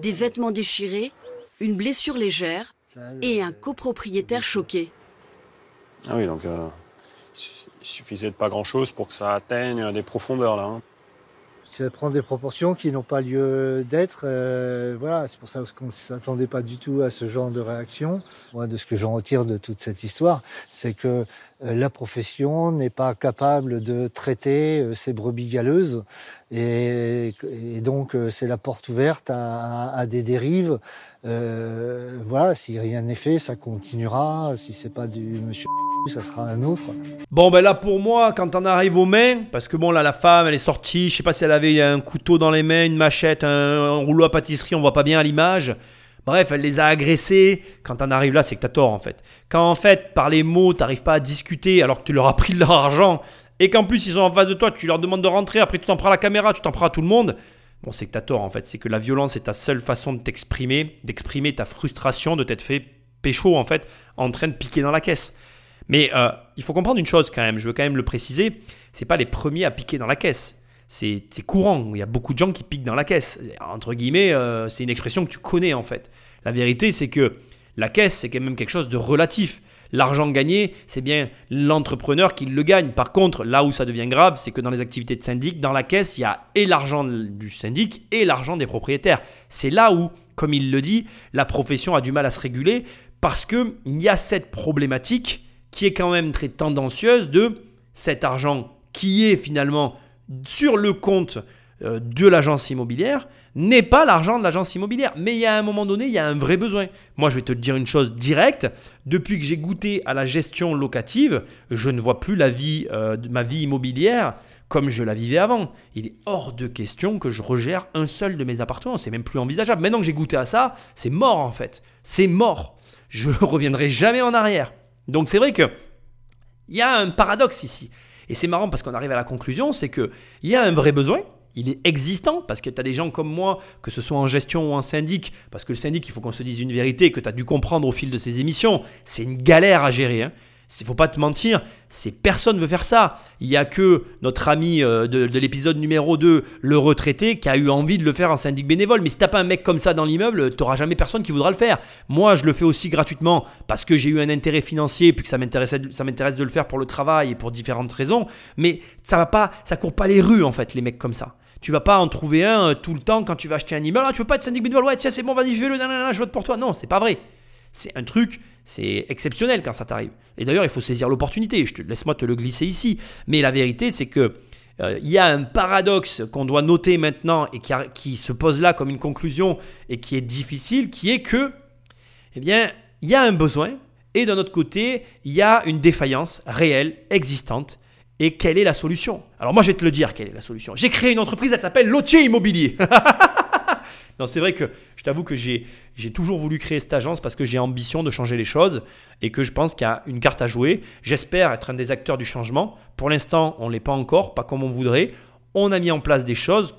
Speaker 1: Des vêtements déchirés, une blessure légère et un copropriétaire choqué.
Speaker 9: Ah oui, donc euh, il suffisait de pas grand-chose pour que ça atteigne des profondeurs là. hein.
Speaker 3: Ça prend des proportions qui n'ont pas lieu d'être. euh, voilà, c'est pour ça qu'on ne s'attendait pas du tout à ce genre de réaction. Moi, de ce que j'en retire de toute cette histoire, c'est que euh, la profession n'est pas capable de traiter euh, ces brebis galeuses. Et, et donc, euh, c'est la porte ouverte à, à des dérives. Euh, voilà, si rien n'est fait, ça continuera. Si c'est pas du monsieur, ça sera un autre.
Speaker 5: Bon, ben là, pour moi, quand on arrive aux mains, parce que bon, là, la femme, elle est sortie, je sais pas si elle avait un couteau dans les mains, une machette, un, rouleau à pâtisserie, on voit pas bien à l'image. Bref, elle les a agressés. Quand on arrive là, c'est que t'as tort, en fait. Quand, en fait, par les mots, t'arrives pas à discuter alors que tu leur as pris de leur argent, et qu'en plus, ils sont en face de toi, tu leur demandes de rentrer, après, tu t'en prends à la caméra, tu t'en prends à tout le monde. Bon, c'est que t'as tort, en fait. C'est que la violence est ta seule façon de t'exprimer, d'exprimer ta frustration de t'être fait pécho, en fait, en train de piquer dans la caisse. Mais euh, il faut comprendre une chose quand même, je veux quand même le préciser, c'est pas les premiers à piquer dans la caisse. C'est courant, il y a beaucoup de gens qui piquent dans la caisse. Entre guillemets, euh, c'est une expression que tu connais en fait. La vérité, c'est que la caisse, c'est quand même quelque chose de relatif. L'argent gagné, c'est bien l'entrepreneur qui le gagne. Par contre, là où ça devient grave, c'est que dans les activités de syndic, dans la caisse, il y a et l'argent du syndic et l'argent des propriétaires. C'est là où, comme il le dit, la profession a du mal à se réguler parce qu'il y a cette problématique qui est quand même très tendancieuse de cet argent qui est finalement sur le compte euh, de l'agence immobilière n'est pas l'argent de l'agence immobilière. Mais il y a un moment donné, il y a un vrai besoin. Moi, je vais te dire une chose directe. Depuis que j'ai goûté à la gestion locative, je ne vois plus la vie, euh, ma vie immobilière comme je la vivais avant. Il est hors de question que je regère un seul de mes appartements. C'est même plus envisageable. Maintenant que j'ai goûté à ça, c'est mort en fait. C'est mort. Je ne reviendrai jamais en arrière. Donc c'est vrai que il y a un paradoxe ici. Et c'est marrant parce qu'on arrive à la conclusion, c'est qu'il y a un vrai besoin, il est existant, parce que tu as des gens comme moi, que ce soit en gestion ou en syndic, parce que le syndic, il faut qu'on se dise une vérité, que tu as dû comprendre au fil de ces émissions, c'est une galère à gérer. Hein. Il faut pas te mentir, c'est personne veut faire ça. Il y a que notre ami euh, de, de l'épisode numéro 2, le retraité, qui a eu envie de le faire en syndic bénévole. Mais si t'as pas un mec comme ça dans l'immeuble, t'auras jamais personne qui voudra le faire. Moi, je le fais aussi gratuitement parce que j'ai eu un intérêt financier, puis que ça m'intéresse de le faire pour le travail et pour différentes raisons. Mais ça va pas, ça court pas les rues en fait, les mecs comme ça. Tu vas pas en trouver un euh, tout le temps quand tu vas acheter un immeuble. Ah, tu veux pas être syndic bénévole? Ouais, tiens, c'est bon, vas-y, fais-le. Je vote pour toi. Non, c'est pas vrai. C'est un truc, c'est exceptionnel quand ça t'arrive. Et d'ailleurs, il faut saisir l'opportunité. Je te laisse-moi te le glisser ici. Mais la vérité, c'est que euh, il y a un paradoxe qu'on doit noter maintenant et qui, qui se pose là comme une conclusion et qui est difficile, qui est que, eh bien, il y a un besoin et d'un autre côté, il y a une défaillance réelle, existante. Et quelle est la solution? Alors moi, je vais te le dire, quelle est la solution? J'ai créé une entreprise, elle s'appelle Lotier Immobilier. Non, c'est vrai que je t'avoue que j'ai, toujours voulu créer cette agence parce que j'ai ambition de changer les choses et que je pense qu'il y a une carte à jouer. J'espère être un des acteurs du changement. Pour l'instant, on ne l'est pas encore, pas comme on voudrait. On a mis en place des choses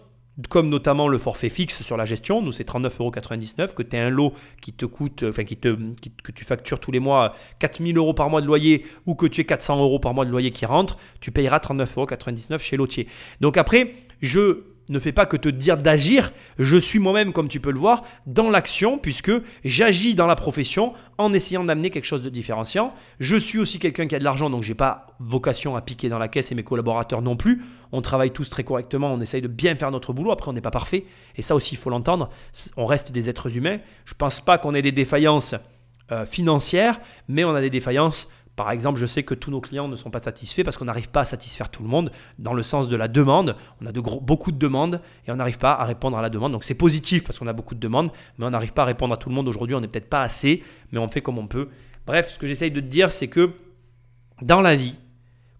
Speaker 5: comme notamment le forfait fixe sur la gestion, nous c'est 39,99€, que tu as un lot qui te coûte, enfin qui te, que tu factures tous les mois 4000 euros par mois de loyer ou que tu aies 400 euros par mois de loyer qui rentre, tu payeras 39,99€ chez Lotier. Donc après, je ne fais pas que te dire d'agir, je suis moi-même, comme tu peux le voir, dans l'action, puisque j'agis dans la profession en essayant d'amener quelque chose de différenciant. Je suis aussi quelqu'un qui a de l'argent, donc j'ai pas vocation à piquer dans la caisse et mes collaborateurs non plus. On travaille tous très correctement, on essaye de bien faire notre boulot, après on n'est pas parfait, et ça aussi il faut l'entendre, on reste des êtres humains. Je pense pas qu'on ait des défaillances euh, financières, mais on a des défaillances Par exemple, je sais que tous nos clients ne sont pas satisfaits parce qu'on n'arrive pas à satisfaire tout le monde dans le sens de la demande. On a beaucoup de demandes et on n'arrive pas à répondre à la demande. Donc c'est positif parce qu'on a beaucoup de demandes, mais on n'arrive pas à répondre à tout le monde. Aujourd'hui, on n'est peut-être pas assez, mais on fait comme on peut. Bref, ce que j'essaye de te dire, c'est que dans la vie,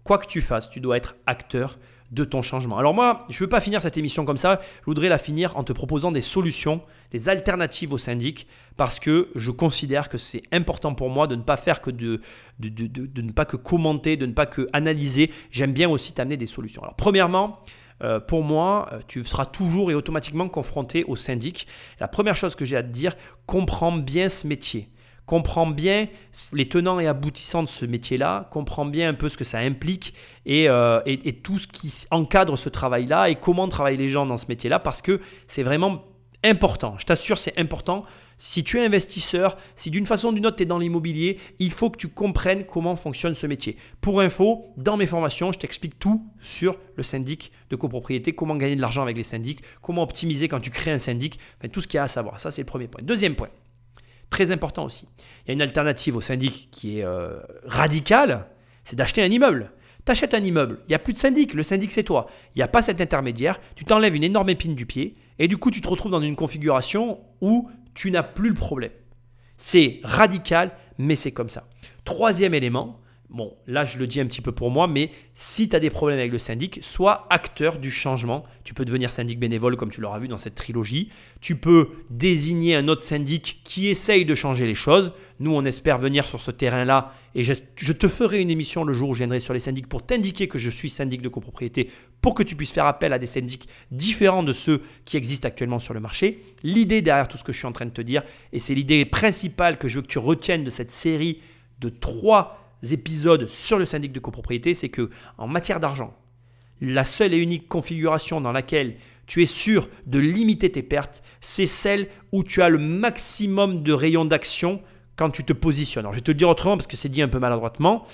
Speaker 5: quoi que tu fasses, tu dois être acteur de ton changement. Alors moi, je ne veux pas finir cette émission comme ça, je voudrais la finir en te proposant des solutions, des alternatives au syndic, parce que je considère que c'est important pour moi de ne pas faire que de, de, de, ne pas que commenter, de ne pas que analyser. J'aime bien aussi t'amener des solutions. Alors premièrement, euh, pour moi, euh, tu seras toujours et automatiquement confronté au syndic. La première chose que j'ai à te dire, comprends bien ce métier comprends bien les tenants et aboutissants de ce métier-là, comprends bien un peu ce que ça implique euh, et, tout ce qui encadre ce travail-là et comment travaillent les gens dans ce métier-là parce que c'est vraiment important. Je t'assure, c'est important. Si tu es investisseur, si d'une façon ou d'une autre tu es dans l'immobilier, il faut que tu comprennes comment fonctionne ce métier. Pour info, dans mes formations, je t'explique tout sur le syndic de copropriété, comment gagner de l'argent avec les syndics, comment optimiser quand tu crées un syndic, tout ce qu'il y a à savoir. Ça, c'est le premier point. Deuxième point, Très important aussi. Il y a une alternative au syndic qui est euh, radicale, c'est d'acheter un immeuble. Tu achètes un immeuble, il n'y a plus de syndic, le syndic c'est toi. Il n'y a pas cet intermédiaire, tu t'enlèves une énorme épine du pied et du coup tu te retrouves dans une configuration où tu n'as plus le problème. C'est radical, mais c'est comme ça. Troisième élément, Bon, là, je le dis un petit peu pour moi, mais si tu as des problèmes avec le syndic, sois acteur du changement. Tu peux devenir syndic bénévole, comme tu l'auras vu dans cette trilogie. Tu peux désigner un autre syndic qui essaye de changer les choses. Nous, on espère venir sur ce terrain-là et je, te ferai une émission le jour où je viendrai sur les syndics pour t'indiquer que je suis syndic de copropriété pour que tu puisses faire appel à des syndics différents de ceux qui existent actuellement sur le marché. L'idée derrière tout ce que je suis en train de te dire, et c'est l'idée principale que je veux que tu retiennes de cette série de trois épisodes sur le syndic de copropriété, c'est que en matière d'argent, la seule et unique configuration dans laquelle tu es sûr de limiter tes pertes, c'est celle où tu as le maximum de rayons d'action quand tu te positionnes. Alors, je vais te le dire autrement parce que c'est dit un peu maladroitement.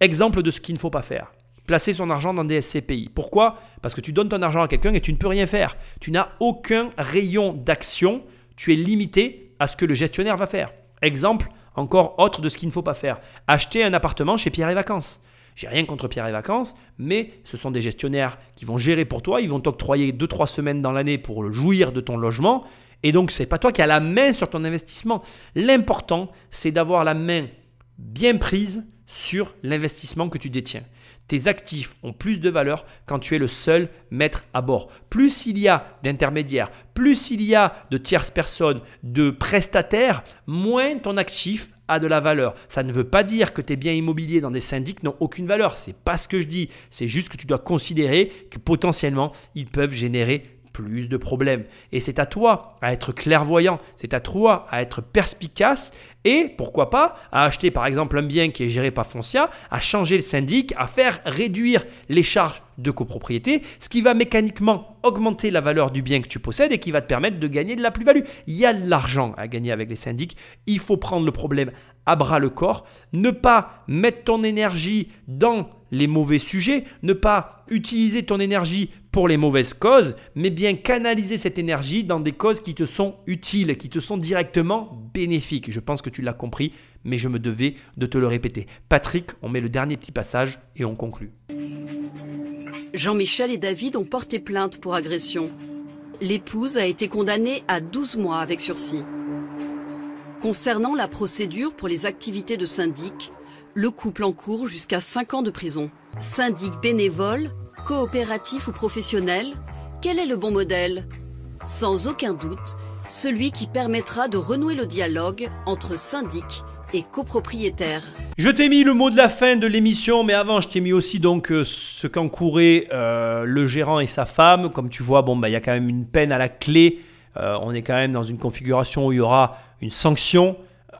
Speaker 5: Exemple de ce qu'il ne faut pas faire. Placer son argent dans des SCPI. Pourquoi? Parce que tu donnes ton argent à quelqu'un et tu ne peux rien faire. Tu n'as aucun rayon d'action. Tu es limité à ce que le gestionnaire va faire. Exemple, encore autre de ce qu'il ne faut pas faire. Acheter un appartement chez Pierre et Vacances. J'ai rien contre Pierre et Vacances, mais ce sont des gestionnaires qui vont gérer pour toi, ils vont t'octroyer 2-3 semaines dans l'année pour jouir de ton logement, et donc c'est pas toi qui as la main sur ton investissement. L'important, c'est d'avoir la main bien prise sur l'investissement que tu détiens tes actifs ont plus de valeur quand tu es le seul maître à bord. Plus il y a d'intermédiaires, plus il y a de tierces personnes, de prestataires, moins ton actif a de la valeur. Ça ne veut pas dire que tes biens immobiliers dans des syndics n'ont aucune valeur. C'est pas ce que je dis. C'est juste que tu dois considérer que potentiellement ils peuvent générer plus de problèmes. Et c'est à toi à être clairvoyant, c'est à toi à être perspicace et pourquoi pas à acheter par exemple un bien qui est géré par Foncia, à changer le syndic, à faire réduire les charges de copropriété, ce qui va mécaniquement augmenter la valeur du bien que tu possèdes et qui va te permettre de gagner de la plus-value. Il y a de l'argent à gagner avec les syndics, il faut prendre le problème à bras le corps, ne pas mettre ton énergie dans les mauvais sujets, ne pas utiliser ton énergie pour les mauvaises causes, mais bien canaliser cette énergie dans des causes qui te sont utiles, qui te sont directement bénéfiques. Je pense que tu l'as compris, mais je me devais de te le répéter. Patrick, on met le dernier petit passage et on conclut.
Speaker 1: Jean-Michel et David ont porté plainte pour agression. L'épouse a été condamnée à 12 mois avec sursis. Concernant la procédure pour les activités de syndic, le couple encourt jusqu'à 5 ans de prison. Syndic bénévole, coopératif ou professionnel, quel est le bon modèle? Sans aucun doute, celui qui permettra de renouer le dialogue entre syndic et copropriétaire.
Speaker 5: Je t'ai mis le mot de la fin de l'émission, mais avant, je t'ai mis aussi donc euh, ce qu'encourait euh, le gérant et sa femme. Comme tu vois, bon, bah, il y a quand même une peine à la clé. Euh, on est quand même dans une configuration où il y aura une sanction,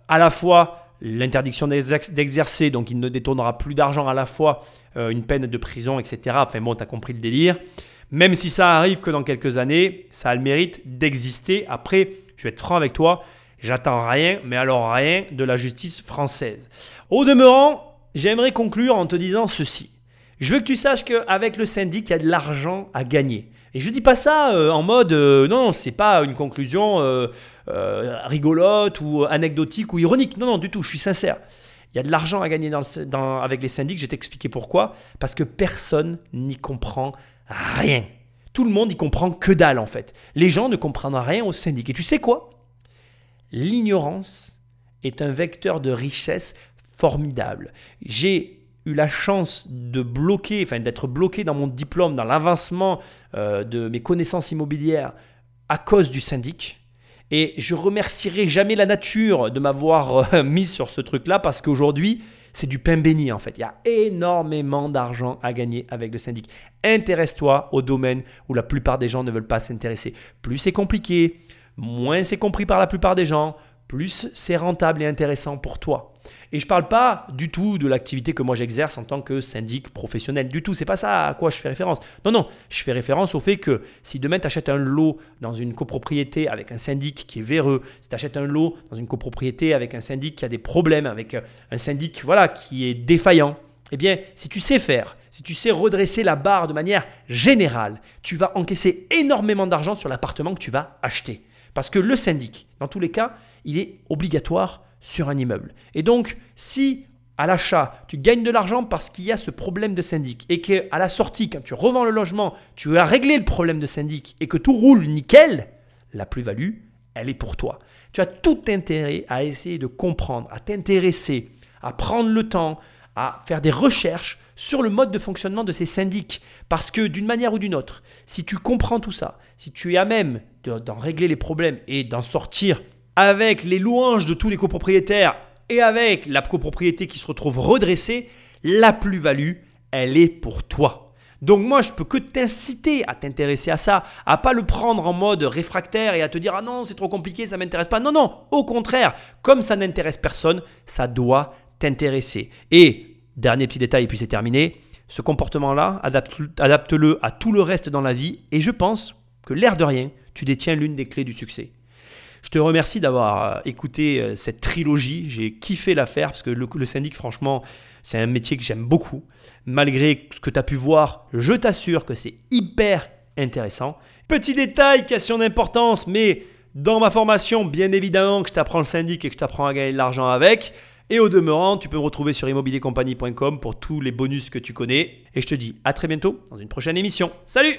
Speaker 5: à la fois l'interdiction d'exercer, donc il ne détournera plus d'argent à la fois, euh, une peine de prison, etc. Enfin bon, tu as compris le délire. Même si ça arrive que dans quelques années, ça a le mérite d'exister. Après, je vais être franc avec toi, j'attends rien, mais alors rien de la justice française. Au demeurant, j'aimerais conclure en te disant ceci. Je veux que tu saches qu'avec le syndic, il y a de l'argent à gagner. Et je dis pas ça euh, en mode euh, non, c'est pas une conclusion rigolote ou anecdotique ou ironique. Non, non, du tout, je suis sincère. Il y a de l'argent à gagner avec les syndics, je vais t'expliquer pourquoi. Parce que personne n'y comprend rien. Tout le monde n'y comprend que dalle en fait. Les gens ne comprennent rien au syndic. Et tu sais quoi? L'ignorance est un vecteur de richesse formidable. J'ai eu la chance de bloquer, enfin d'être bloqué dans mon diplôme, dans l'avancement euh, de mes connaissances immobilières à cause du syndic. Et je remercierai jamais la nature de m'avoir euh, mis sur ce truc-là parce qu'aujourd'hui, c'est du pain béni en fait. Il y a énormément d'argent à gagner avec le syndic. Intéresse-toi au domaine où la plupart des gens ne veulent pas s'intéresser. Plus c'est compliqué, moins c'est compris par la plupart des gens, plus c'est rentable et intéressant pour toi. Et je ne parle pas du tout de l'activité que moi j'exerce en tant que syndic professionnel. Du tout, c'est pas ça à quoi je fais référence. Non, non, je fais référence au fait que si demain tu achètes un lot dans une copropriété avec un syndic qui est véreux, si tu achètes un lot dans une copropriété avec un syndic qui a des problèmes, avec euh, un syndic voilà, qui est défaillant, eh bien, si tu sais faire, si tu sais redresser la barre de manière générale, tu vas encaisser énormément d'argent sur l'appartement que tu vas acheter. Parce que le syndic, dans tous les cas, il est obligatoire sur un immeuble. Et donc, si à l'achat, tu gagnes de l'argent parce qu'il y a ce problème de syndic et qu'à la sortie, quand tu revends le logement, tu as réglé le problème de syndic et que tout roule nickel, la plus-value, elle est pour toi. Tu as tout intérêt à essayer de comprendre, à t'intéresser, à prendre le temps, à faire des recherches sur le mode de fonctionnement de ces syndics. Parce que d'une manière ou d'une autre, si tu comprends tout ça, si tu es à même de- d'en régler les problèmes et d'en sortir avec les louanges de tous les copropriétaires et avec la copropriété qui se retrouve redressée, la plus-value, elle est pour toi. Donc moi, je peux que t'inciter à t'intéresser à ça, à pas le prendre en mode réfractaire et à te dire ah non, c'est trop compliqué, ça m'intéresse pas. Non non, au contraire, comme ça n'intéresse personne, ça doit t'intéresser. Et dernier petit détail et puis c'est terminé, ce comportement-là, adapte- adapte-le à tout le reste dans la vie et je pense que l'air de rien, tu détiens l'une des clés du succès. Je te remercie d'avoir euh, écouté euh, cette trilogie. J'ai kiffé la faire parce que le, le syndic, franchement, c'est un métier que j'aime beaucoup. Malgré ce que tu as pu voir, je t'assure que c'est hyper intéressant. Petit détail qui a son importance, mais dans ma formation, bien évidemment que je t'apprends le syndic et que je t'apprends à gagner de l'argent avec. Et au demeurant, tu peux me retrouver sur immobiliercompagnie.com pour tous les bonus que tu connais. Et je te dis à très bientôt dans une prochaine émission. Salut